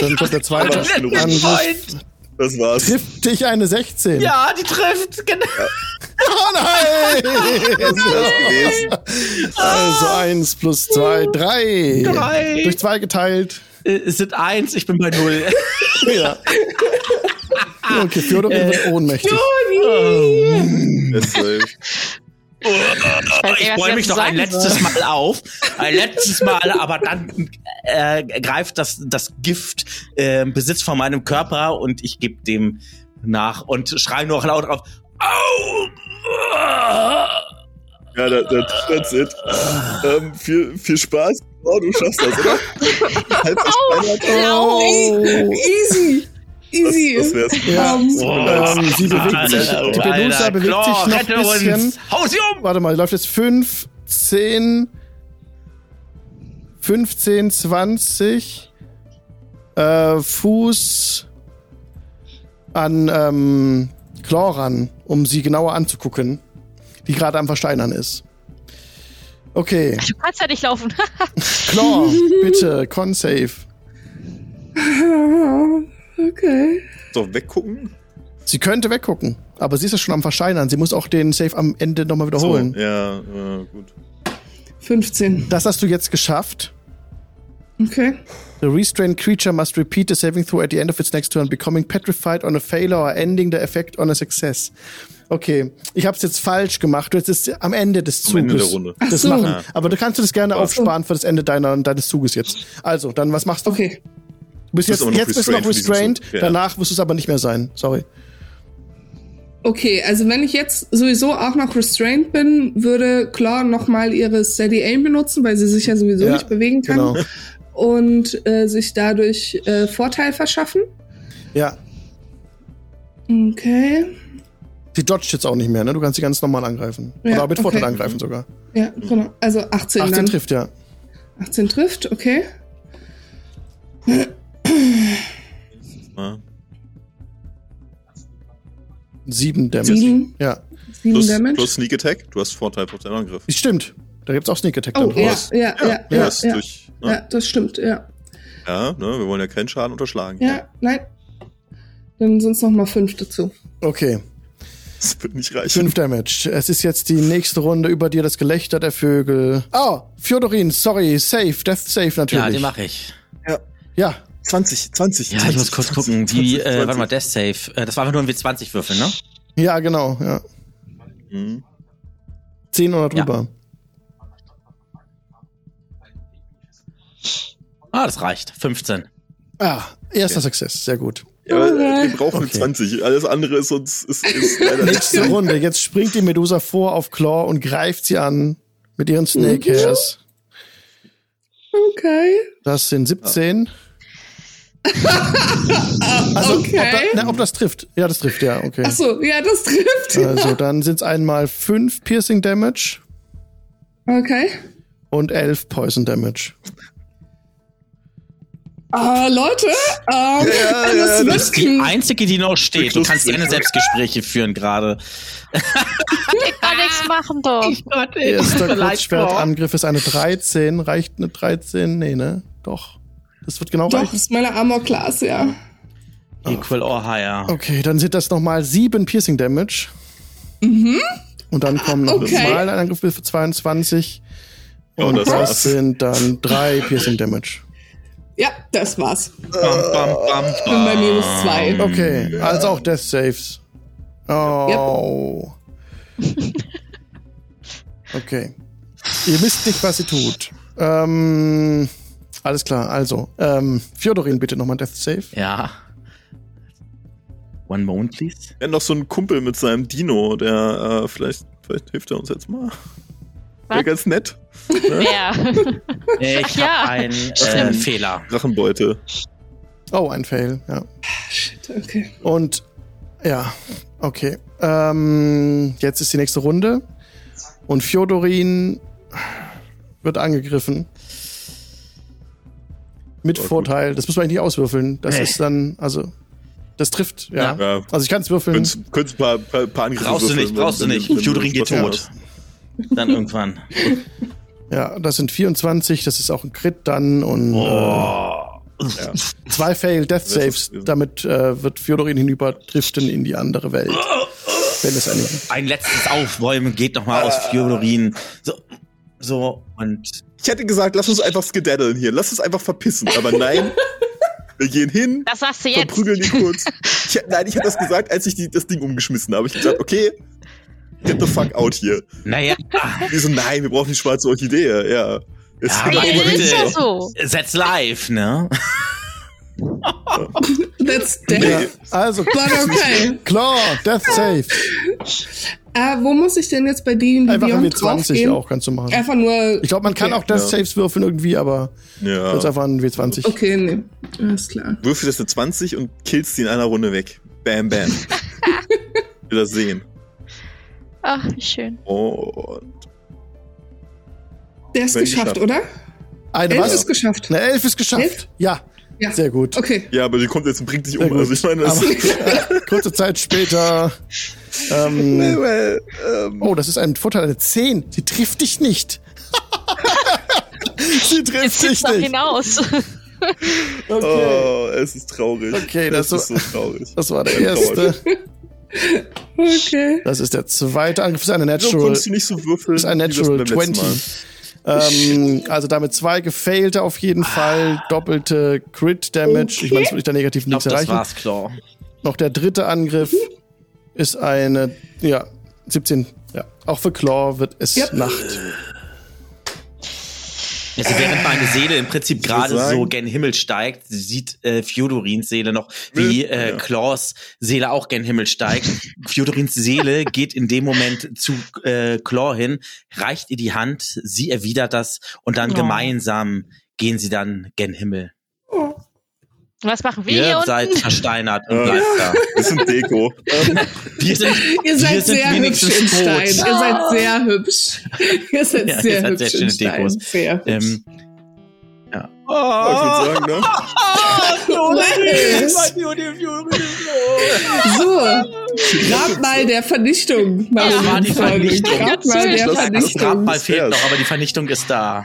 Dann kommt der zweite. Angriff. Das war's. Trifft dich eine 16. Ja, die trifft. Genau. [LAUGHS] Oh nein! Das wär's gewesen. Also 1 plus 2, 3. Drei. Durch 2 geteilt. Äh, Es sind eins, ich bin bei null. [LAUGHS] Ja. Okay, Fjodor Äh, wird ohnmächtig. Deshalb. Ich freue mich noch ein letztes Mal auf. Ein letztes Mal, aber dann äh, greift das, das Gift äh, Besitz von meinem Körper und ich gebe dem nach und schrei nur laut auf. Au! Ja, that, that, that's it. Ähm, viel, viel Spaß. Oh, du schaffst das, oder? [LAUGHS] Halb versteinert. Oh. Easy. Das, Easy. das wär's. Ja, Oh, sie bewegt sich. Die Penusa bewegt sich noch ein bisschen. Hau sie um! Warte mal, läuft jetzt 5, 10, 15, 20 äh, Fuß an ähm, Chloran, um sie genauer anzugucken, die gerade am Versteinern ist. Okay, [LAUGHS] Du kannst ja nicht laufen. [LAUGHS] Chlor, bitte, Con Save. [LAUGHS] Okay. So, weggucken. Sie könnte weggucken, aber sie ist ja schon am Versteinern. Sie muss auch den Save am Ende nochmal wiederholen. So, ja, äh, gut. 15. Das hast du jetzt geschafft. Okay. The restrained creature must repeat the saving throw at the end of its next turn, becoming petrified on a failure or ending the effect on a success. Okay, ich habe es jetzt falsch gemacht. Du jetzt ist am Ende des Zuges. Am Ende der Runde. Das so. machen. Ja. Aber du kannst du das gerne aufsparen für das Ende deiner, deines Zuges jetzt. Also, dann was machst du? Okay. Du bist jetzt, jetzt bist du noch restrained. Ja. Danach wirst du es aber nicht mehr sein. Sorry. Okay, also wenn ich jetzt sowieso auch noch restrained bin, würde Claw nochmal ihre Steady Aim benutzen, weil sie sich ja sowieso Ja, nicht bewegen kann. Genau. Und äh, sich dadurch äh, Vorteil verschaffen. Ja. Okay. Die dodgt jetzt auch nicht mehr, ne? Du kannst sie ganz normal angreifen. Ja, Oder mit Vorteil okay. angreifen sogar. Ja, genau. Also 18, 18 dann. trifft, ja. 18 trifft, okay. 7 Damage. Sieben. Ja. 7 Plus, Damage. plus Sneak Attack. Du hast Vorteil auf deinen Angriff. Stimmt. Da gibt's auch Sneak Attack oh, dann. ja, raus. ja, ja, du ja, hast ja, durch. ja, Ne? das stimmt, ja. Ja, ne, wir wollen ja keinen Schaden unterschlagen. Ja, nein. Dann sind es noch mal fünf dazu. Okay, [LAUGHS] Das wird nicht reichen. 5 Damage. Es ist jetzt die nächste Runde über dir, das Gelächter der Vögel. Oh, Fjodorin, sorry, Safe, Death Safe natürlich. Ja, den mache ich. Ja, 20, 20. Ja, 20, ich muss kurz 20, gucken, 20, wie, äh, 20. warte mal, Death Save. Äh, das war einfach nur ein W20-Würfel, ne? ja, genau, ja. Mhm. 10 oder drüber. Ah, das reicht. 15. Ah, erster Success, sehr gut. Ja, Okay. wir brauchen Okay. 20. Alles andere ist uns ist, ist [LAUGHS] leider nicht. Nächste Runde, jetzt springt die Medusa vor auf Claw und greift sie an mit ihren Snake Hairs. Okay. Das sind 17. [LAUGHS] Also, ob, okay. da, na, ob das trifft. Ja, das trifft, ja, okay. Ach so, ja, das trifft. Also, dann sind es einmal 5 Piercing Damage Okay. und 11 Poison Damage. Ah, Leute, ähm, ja, das das wird ist die einzige, die noch steht. Du kannst keine Selbstgespräche führen gerade. [LAUGHS] Ich kann nichts machen doch. Erster Vielleicht Kurzschwertangriff ist eine 13. Reicht eine 13? Nee, ne? Doch. Das wird genau Doch, reichen. ist meine Armor Class, ja. Equal or higher. Okay, dann sind das nochmal 7 Piercing Damage. Und dann kommen noch Okay. mal ein Angriff für 22. Oh, Und das das, sind dann 3 Piercing Damage. Ja, das war's. Bam, bam, bam, Bin bei minus zwei. Okay, also auch Death Saves. Oh. [LAUGHS] Okay. Ihr wisst nicht, was sie tut. Ähm, alles klar, also. Ähm, Fjodorin, bitte nochmal Death Save. Ja. One moment, please. Wir haben noch so einen Kumpel mit seinem Dino, der äh, vielleicht, vielleicht hilft er uns jetzt mal. Wäre ganz nett. [LAUGHS] Wer? Ich Ach ja. habe einen äh. Fehler. Drachenbeute. Oh, ein Fail, ja. Shit, okay. Und ja, okay. Ähm, jetzt ist die nächste Runde. Und Fjodorin wird angegriffen. Mit Oh, gut. Vorteil. Das muss man eigentlich nicht auswürfeln. Das Nee. ist dann, also, das trifft, ja. Ja. Also ich kann es würfeln. Könntest, könntest ein paar, paar, paar Angriffe Brauchst du nicht, brauchst du nicht. Fjodorin geht tot. Dann irgendwann. [LAUGHS] Ja, das sind 24, das ist auch ein Crit dann und Oh. Ja. äh, zwei Fail Death Saves. Damit äh, wird Fjodorin hinüberdriften in die andere Welt. Wenn es eine Ein letztes Aufbäumen geht nochmal aus Fjodorin. So, so, und Ich hätte gesagt, lass uns einfach skedaddeln hier. Lass uns einfach verpissen. Aber nein, wir gehen hin, Das sagst du jetzt. verprügeln die kurz. Ich, nein, ich hätte das gesagt, als ich die, das Ding umgeschmissen habe. Ich hab gesagt, okay, get the fuck out hier. naja, Die so, nein, wir brauchen die schwarze Orchidee. Ja. Jetzt Ja, wir aber ist ja so. setz live, ne? That's dead. Ja, also, But [LAUGHS] okay. Claw, Death Save. Äh, wo muss ich denn jetzt bei denen, die Einfach ein Beyond W20 draufgehen? auch kannst du machen. Einfach nur. Ich glaube, man kann okay. auch Death Ja. Saves würfeln irgendwie, aber Ja. jetzt einfach ein W20. Okay, nee. Alles klar. Würfel das eine 20 und killst die in einer Runde weg. Bam, bam. [LAUGHS] Will das sehen. Ach, wie schön. Und Der ist geschafft, geschafft. oder? Eine Elf was? ist geschafft. Eine Elf ist geschafft. Elf? Ja, Ja. sehr gut. Okay. ja, aber die kommt jetzt und bringt sich Sehr um. Also ich meine, das Aber, äh, [LAUGHS] kurze Zeit später. Ähm, [LAUGHS] well, ähm, oh, das ist ein Vorteil, eine 10. Sie trifft dich nicht. [LAUGHS] Sie Jetzt trifft sitzt dich noch nicht. hinaus. Okay. Oh, es ist traurig. Okay, das so- ist so traurig. Das war der erste. Okay. Das ist der zweite Angriff. Das ist eine Natural. du nicht so würfeln? Das ist ein Natural beim letzten 20. Mal? Ähm, also damit zwei gefailte auf jeden Fall. Doppelte Crit Damage. Ich meine, das würde ich da negativ Ich glaube, nichts das erreichen. war's, Claw. Noch der dritte Angriff ist eine, ja, 17. Ja, auch für Claw wird es Yep. Nacht. Also während meine Seele im Prinzip gerade so gen Himmel steigt, sieht äh, Fjodorins Seele noch, wie äh. Claws Seele auch gen Himmel steigt. Fjodorins Seele [LAUGHS] geht in dem Moment zu äh, Claw hin, reicht ihr die Hand, sie erwidert das und dann Oh. gemeinsam gehen sie dann gen Himmel. Was machen wir hier Ihr unten? seid versteinert und Ja. bleibt da. Das sind Deko. [LAUGHS] Wir sind, Ihr wir seid sind sehr hübsch in Stein. tot. Ihr seid sehr hübsch. Ihr seid Ja, sehr ihr seid hübsch sehr schöne in Stein. Dekos. Sehr hübsch. Ähm, ja. Ich würde sagen, ne? [LAUGHS] Nice. So, Grab mal der Vernichtung. Das war die. Vernichtung. Grab mal der Das- das Vernichtung. Grabmal fehlt noch, aber die Vernichtung ist da.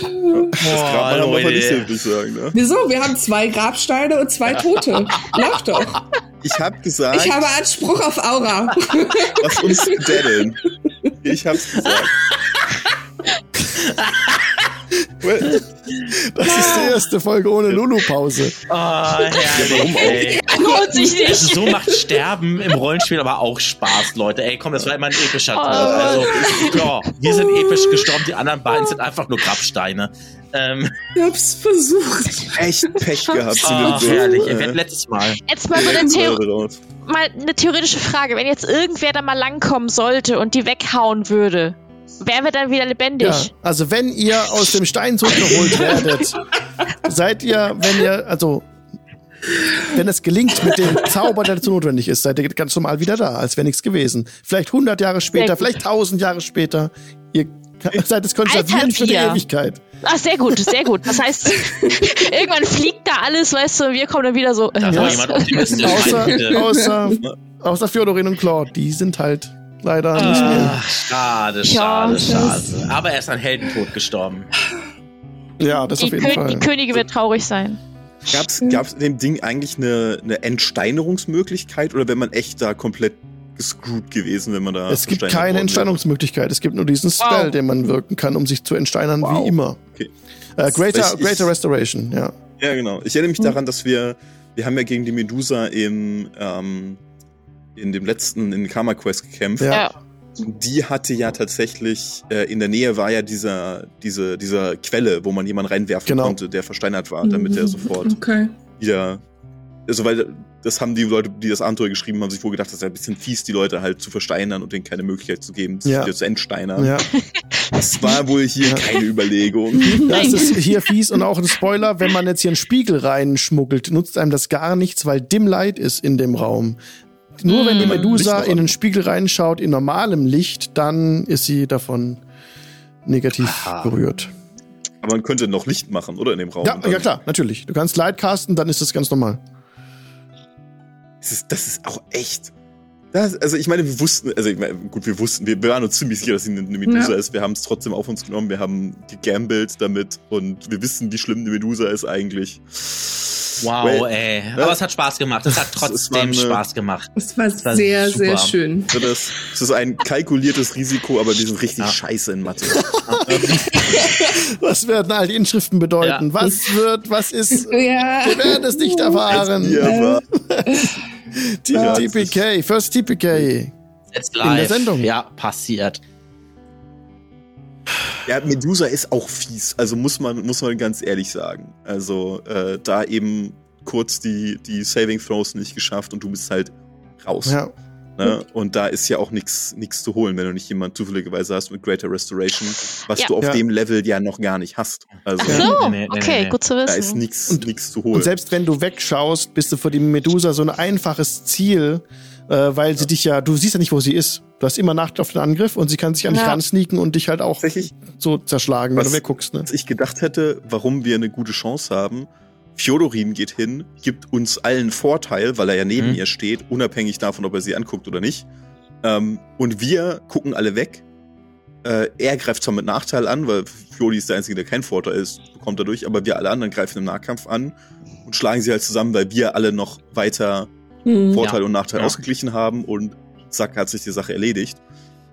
Das Grab wir aber nicht, Leute. würde ich sagen. Ne? Wieso? Wir haben zwei Grabsteine und zwei Tote. Lach doch. Ich habe gesagt, Ich habe Anspruch auf Aura. lass uns daddeln. Ich hab's gesagt. [LAUGHS] Das ist die erste Folge ohne Lulu-Pause. Oh, herrlich, ey. Lohnt sich nicht. Also so macht Sterben im Rollenspiel aber auch Spaß, Leute. Ey, komm, das war immer ein epischer Tod. Also, klar, wir sind episch gestorben, die anderen beiden sind einfach nur Grabsteine. Ähm, Ich hab's versucht. echt Pech gehabt. oh, so, herrlich. Ihr werdet letztes Mal. Jetzt mal raus. mal eine theoretische Frage. Wenn jetzt irgendwer da mal langkommen sollte und die weghauen würde, wären wir dann wieder lebendig? Ja, also wenn ihr aus dem Stein zurückgeholt werdet, seid ihr, wenn ihr, also wenn es gelingt mit dem Zauber, der dazu notwendig ist, seid ihr ganz normal wieder da, als wäre nichts gewesen. Vielleicht 100 Jahre später, vielleicht 1000 Jahre später. Ihr seid es konserviert für die. Ewigkeit. Ach, sehr gut, sehr gut. Das heißt, [LAUGHS] irgendwann fliegt da alles, weißt du, und wir kommen dann wieder so. Äh, Da war was? jemand optimistisch. Außer, außer, außer Fjodorin und Claude, die sind halt leider nicht mehr. Schade, schade, schade. Aber er ist an Heldentod gestorben. Ja, das Die, auf jeden Kö Fall. die Königin wird traurig sein. Gab's, gab's in dem Ding eigentlich eine, eine Entsteinerungsmöglichkeit oder wäre man echt da komplett gescrewt gewesen, wenn man da Es gibt keine? Entsteinungsmöglichkeit. Es gibt nur diesen Spell, Wow. den man wirken kann, um sich zu entsteinern, Wow. wie immer. Okay. Äh, greater, Ich- greater Restoration, ja. Ja, genau. Ich erinnere mich daran, dass wir, wir haben ja gegen die Medusa im, ähm, in dem letzten, in Karma Quest gekämpft. Ja. Die hatte ja tatsächlich, äh, in der Nähe war ja dieser, diese, dieser Quelle, wo man jemanden reinwerfen Genau. konnte, der versteinert war, damit er sofort Okay. wieder, also weil das haben die Leute, die das Abenteuer geschrieben haben, sich wohl gedacht, das ist ja ein bisschen fies, die Leute halt zu versteinern und denen keine Möglichkeit zu geben, sich Ja. wieder zu entsteinern. ja. Das war wohl hier Ja. keine Überlegung. [LAUGHS] Das ist hier fies und auch ein Spoiler, wenn man jetzt hier einen Spiegel reinschmuggelt, nutzt einem das gar nichts, weil Dim Light ist in dem Raum. Nur wenn die Mm. Medusa in den Spiegel reinschaut, in normalem Licht, dann ist sie davon negativ Aha. berührt. Aber man könnte noch Licht machen, oder in dem Raum? Ja, ja klar, natürlich. Du kannst Light casten, dann ist das ganz normal. Das ist, das ist auch echt. Das, also ich meine, wir wussten, also ich meine, gut, wir wussten, wir, wir waren uns ziemlich sicher, dass sie eine, eine Medusa Ja. ist. Wir haben es trotzdem auf uns genommen, wir haben gegambelt damit und wir wissen, wie schlimm eine Medusa ist eigentlich. Wow, Well, ey. ja. Aber es hat Spaß gemacht. Es hat Es trotzdem eine- Spaß gemacht. Es war war sehr, super. sehr schön. So, Das, das ist ein kalkuliertes Risiko, aber wir sind richtig Ja. scheiße in Mathe. [LAUGHS] Was werden all die Inschriften bedeuten? Ja. Was wird, was ist? Ja. Wir werden es nicht [LAUGHS] erfahren. Ja, TPK, first TPK. Jetzt der live. Sendung. Ja, passiert. ja, Medusa ist auch fies, also muss man, muss man ganz ehrlich sagen. Also äh, da eben kurz die, die Saving Throws nicht geschafft und du bist halt raus. Ja. Ne? Und da ist ja auch nichts nichts zu holen, wenn du nicht jemand zufälligerweise hast mit Greater Restoration, was Ja. du auf Ja. dem Level ja noch gar nicht hast. Also Ach Ja. so, Nee, nee, nee, okay, nee. gut zu da ist wissen. nichts Und- nichts zu Und holen. selbst wenn du wegschaust, bist du vor die Medusa so ein einfaches Ziel, äh, weil sie dich ja, du siehst ja nicht, wo sie ist. Du hast immer Nacht auf den Angriff und sie kann sich an dich Ja. ransneaken und dich halt auch so zerschlagen, wenn Was- du wegguckst. Ne? was ich gedacht hätte, warum wir eine gute Chance haben, Fjodorin geht hin, gibt uns allen Vorteil, weil er ja neben Mhm. ihr steht, unabhängig davon, ob er sie anguckt oder nicht. Ähm, und wir gucken alle weg. Äh, er greift zwar mit Nachteil an, weil Fjodi ist der Einzige, der kein Vorteil ist, bekommt dadurch, aber wir alle anderen greifen im Nahkampf an und schlagen sie halt zusammen, weil wir alle noch weiter Hm. Vorteil und Nachteil Ja. ausgeglichen haben und zack hat sich die Sache erledigt.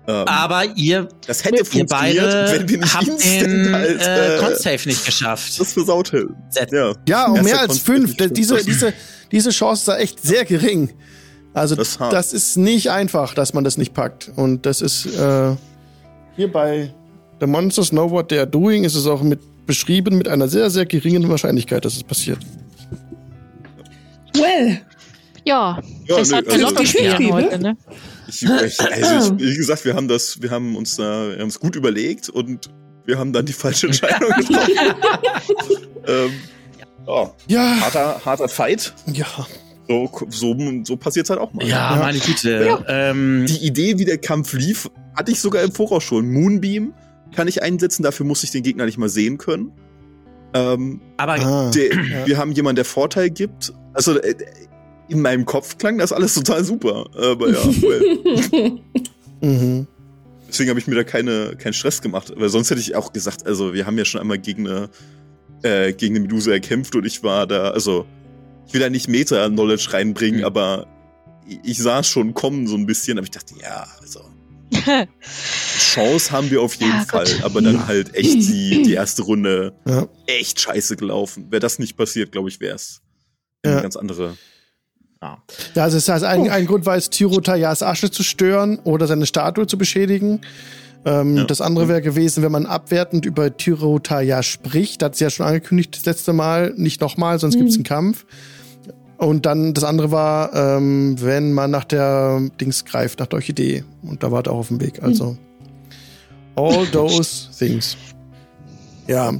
Ähm, Aber ihr, das hätte ihr funktioniert, beide wenn wir nicht habt instant den halt äh, äh, Con-Save nicht geschafft. das versaut. Ja, Ja, um mehr als fünf. Diese, diese, diese Chance ist da echt sehr gering. Also Das das ist nicht einfach, dass man das nicht packt. Und das ist äh, hier bei The Monsters Know What They Are Doing ist es auch mit beschrieben mit einer sehr, sehr geringen Wahrscheinlichkeit, dass es passiert. Well, Ja, Ja, das nö, hat also- 50-50, heute, ne? Ich, ich, also ich, [CLEARS THROAT] wie gesagt, wir haben das, wir haben uns da, wir haben es gut überlegt und wir haben dann die falsche Entscheidung getroffen. [LAUGHS] ähm, ja, Ja, harter, harter Fight. ja. So, so, so passiert's halt auch mal. Ja, meine Güte. Ähm, Die Idee, wie der Kampf lief, hatte ich sogar im Voraus schon. Moonbeam kann ich einsetzen, dafür muss ich den Gegner nicht mal sehen können. Ähm, aber Ah, der, ja. Wir haben jemanden, der Vorteil gibt. Also äh, in meinem Kopf klang das alles total super. Aber ja, well. [LAUGHS] Mhm. Deswegen habe ich mir da keine, keinen Stress gemacht. Weil sonst hätte ich auch gesagt, also wir haben ja schon einmal gegen eine, äh, gegen eine Medusa erkämpft und ich war da, also ich will da nicht Meta-Knowledge reinbringen, Mhm. aber ich, ich sah es schon kommen so ein bisschen, aber ich dachte, ja, also [LAUGHS] Chance haben wir auf jeden Ja, Fall, gut. aber dann halt echt die, die erste Runde Ja. echt scheiße gelaufen. Wäre das nicht passiert, glaube ich, wäre es Ja. eine ganz andere. Ja. Ja, also das heißt, ein, ein Grund war es, Tyrotayas Asche zu stören oder seine Statue zu beschädigen. Ähm, Ja. Das andere wäre gewesen, wenn man abwertend über Tyrotaya spricht. Da hat sie ja schon angekündigt, das letzte Mal, nicht nochmal, sonst gibt's einen Kampf. Und dann das andere war, ähm, wenn man nach der Dings greift, nach der Orchidee. Und da war er auch auf dem Weg. Also all [LAUGHS] those things. Ja,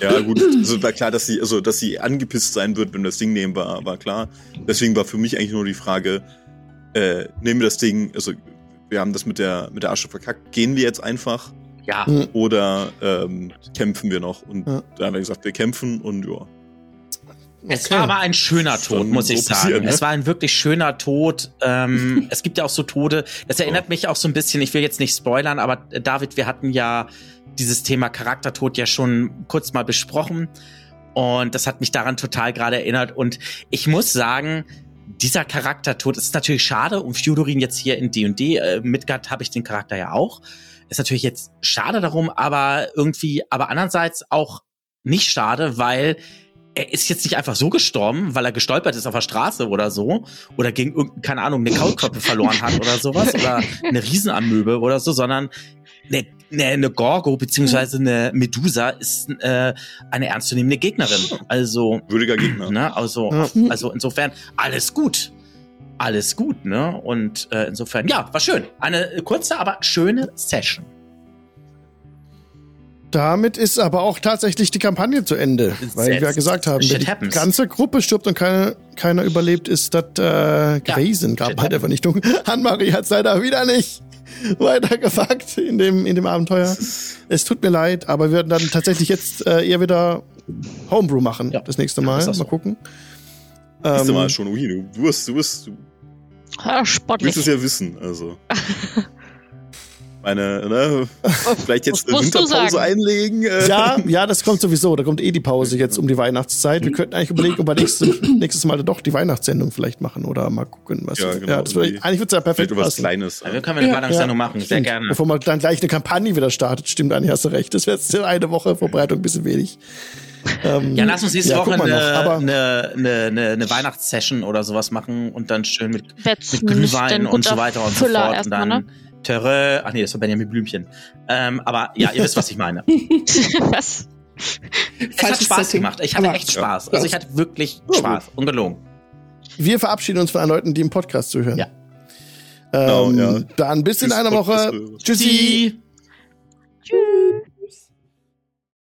Ja, gut, also war klar, dass sie, also dass sie angepisst sein wird, wenn wir das Ding nehmen, war, war klar. Deswegen war für mich eigentlich nur die Frage, äh, nehmen wir das Ding, also wir haben das mit der mit der Asche verkackt, gehen wir jetzt einfach Ja, Mhm. oder ähm, kämpfen wir noch? Und Ja. da haben wir gesagt, wir kämpfen und ja. Es Okay. war aber ein schöner Tod, muss ich sagen. ne? Es war ein wirklich schöner Tod. Ähm, [LAUGHS] es gibt ja auch so Tode. Das erinnert mich auch so ein bisschen. Ich will jetzt nicht spoilern, aber äh, David, wir hatten ja dieses Thema Charaktertod ja schon kurz mal besprochen. Und das hat mich daran total gerade erinnert. Und ich muss sagen, dieser Charaktertod ist natürlich schade. Und Fjodorin jetzt hier in D&D, äh, Midgard habe ich den Charakter ja auch. Ist natürlich jetzt schade darum, aber irgendwie, aber andererseits auch nicht schade, weil er ist jetzt nicht einfach so gestorben, weil er gestolpert ist auf der Straße oder so oder gegen irgendeine, keine Ahnung, eine Kaulquappe verloren hat oder sowas [LAUGHS] oder eine Riesenamöbe oder so, sondern eine, eine, eine Gorgo beziehungsweise eine Medusa ist äh, eine ernstzunehmende Gegnerin. Also, Würdiger Gegner. ne, also, Ja. [LAUGHS] also insofern alles gut. Alles gut, ne? Und äh, insofern, ja, war schön. Eine kurze, aber schöne Session. damit ist aber auch tatsächlich die Kampagne zu Ende. Weil wir ja gesagt haben, shit wenn die happens. ganze Gruppe stirbt und keine, keiner überlebt, ist das äh, gewesen, gerade shit bei der Vernichtung. [LAUGHS] Anne-Marie hat leider wieder nicht [LAUGHS] weitergepackt in dem, in dem Abenteuer. Es tut mir leid, aber wir werden dann tatsächlich jetzt äh, eher wieder Homebrew machen. Ja. Das nächste Mal. ist das so. Mal gucken. Nächste Ähm, Mal schon, Ui, du, du wirst, du wirst, du Ah, willst Sportlich. es ja wissen, also. [LAUGHS] Meine, ne, vielleicht jetzt eine Winterpause einlegen. Äh, Ja, ja, das kommt sowieso. Da kommt eh die Pause jetzt um die Weihnachtszeit. Wir könnten eigentlich überlegen, ob wir nächstes, nächstes Mal doch die Weihnachtssendung vielleicht machen oder mal gucken, was. Ja, genau, das würde, eigentlich wird es ja perfekt Vielleicht was passen. Kleines. Ja, wir können eine Ja. Planungssendung machen, sehr Stimmt. gerne. Bevor man dann gleich eine Kampagne wieder startet, stimmt eigentlich, hast du recht. Das wäre jetzt eine Woche Vorbereitung ein bisschen wenig. Ähm, Ja, lass uns nächste ja, Woche eine, noch. Eine, eine, eine, eine Weihnachtssession oder sowas machen und dann schön mit, mit Glühwein ein und so weiter und so fort. Und dann ne? Terre, ach nee, das war Benjamin Blümchen. Ähm, aber ja, ihr wisst, was ich meine. [LAUGHS] Was? Es hat Falsches Spaß Setting. gemacht. Ich hatte Aber- echt Spaß. Also ich hatte wirklich Ja, Spaß. Ungelogen. wir verabschieden uns von allen Leuten, die im Podcast zuhören. Ja. Ähm, Genau, ja. Dann bis in Tschüss, einer Woche. Tschüssi. Sie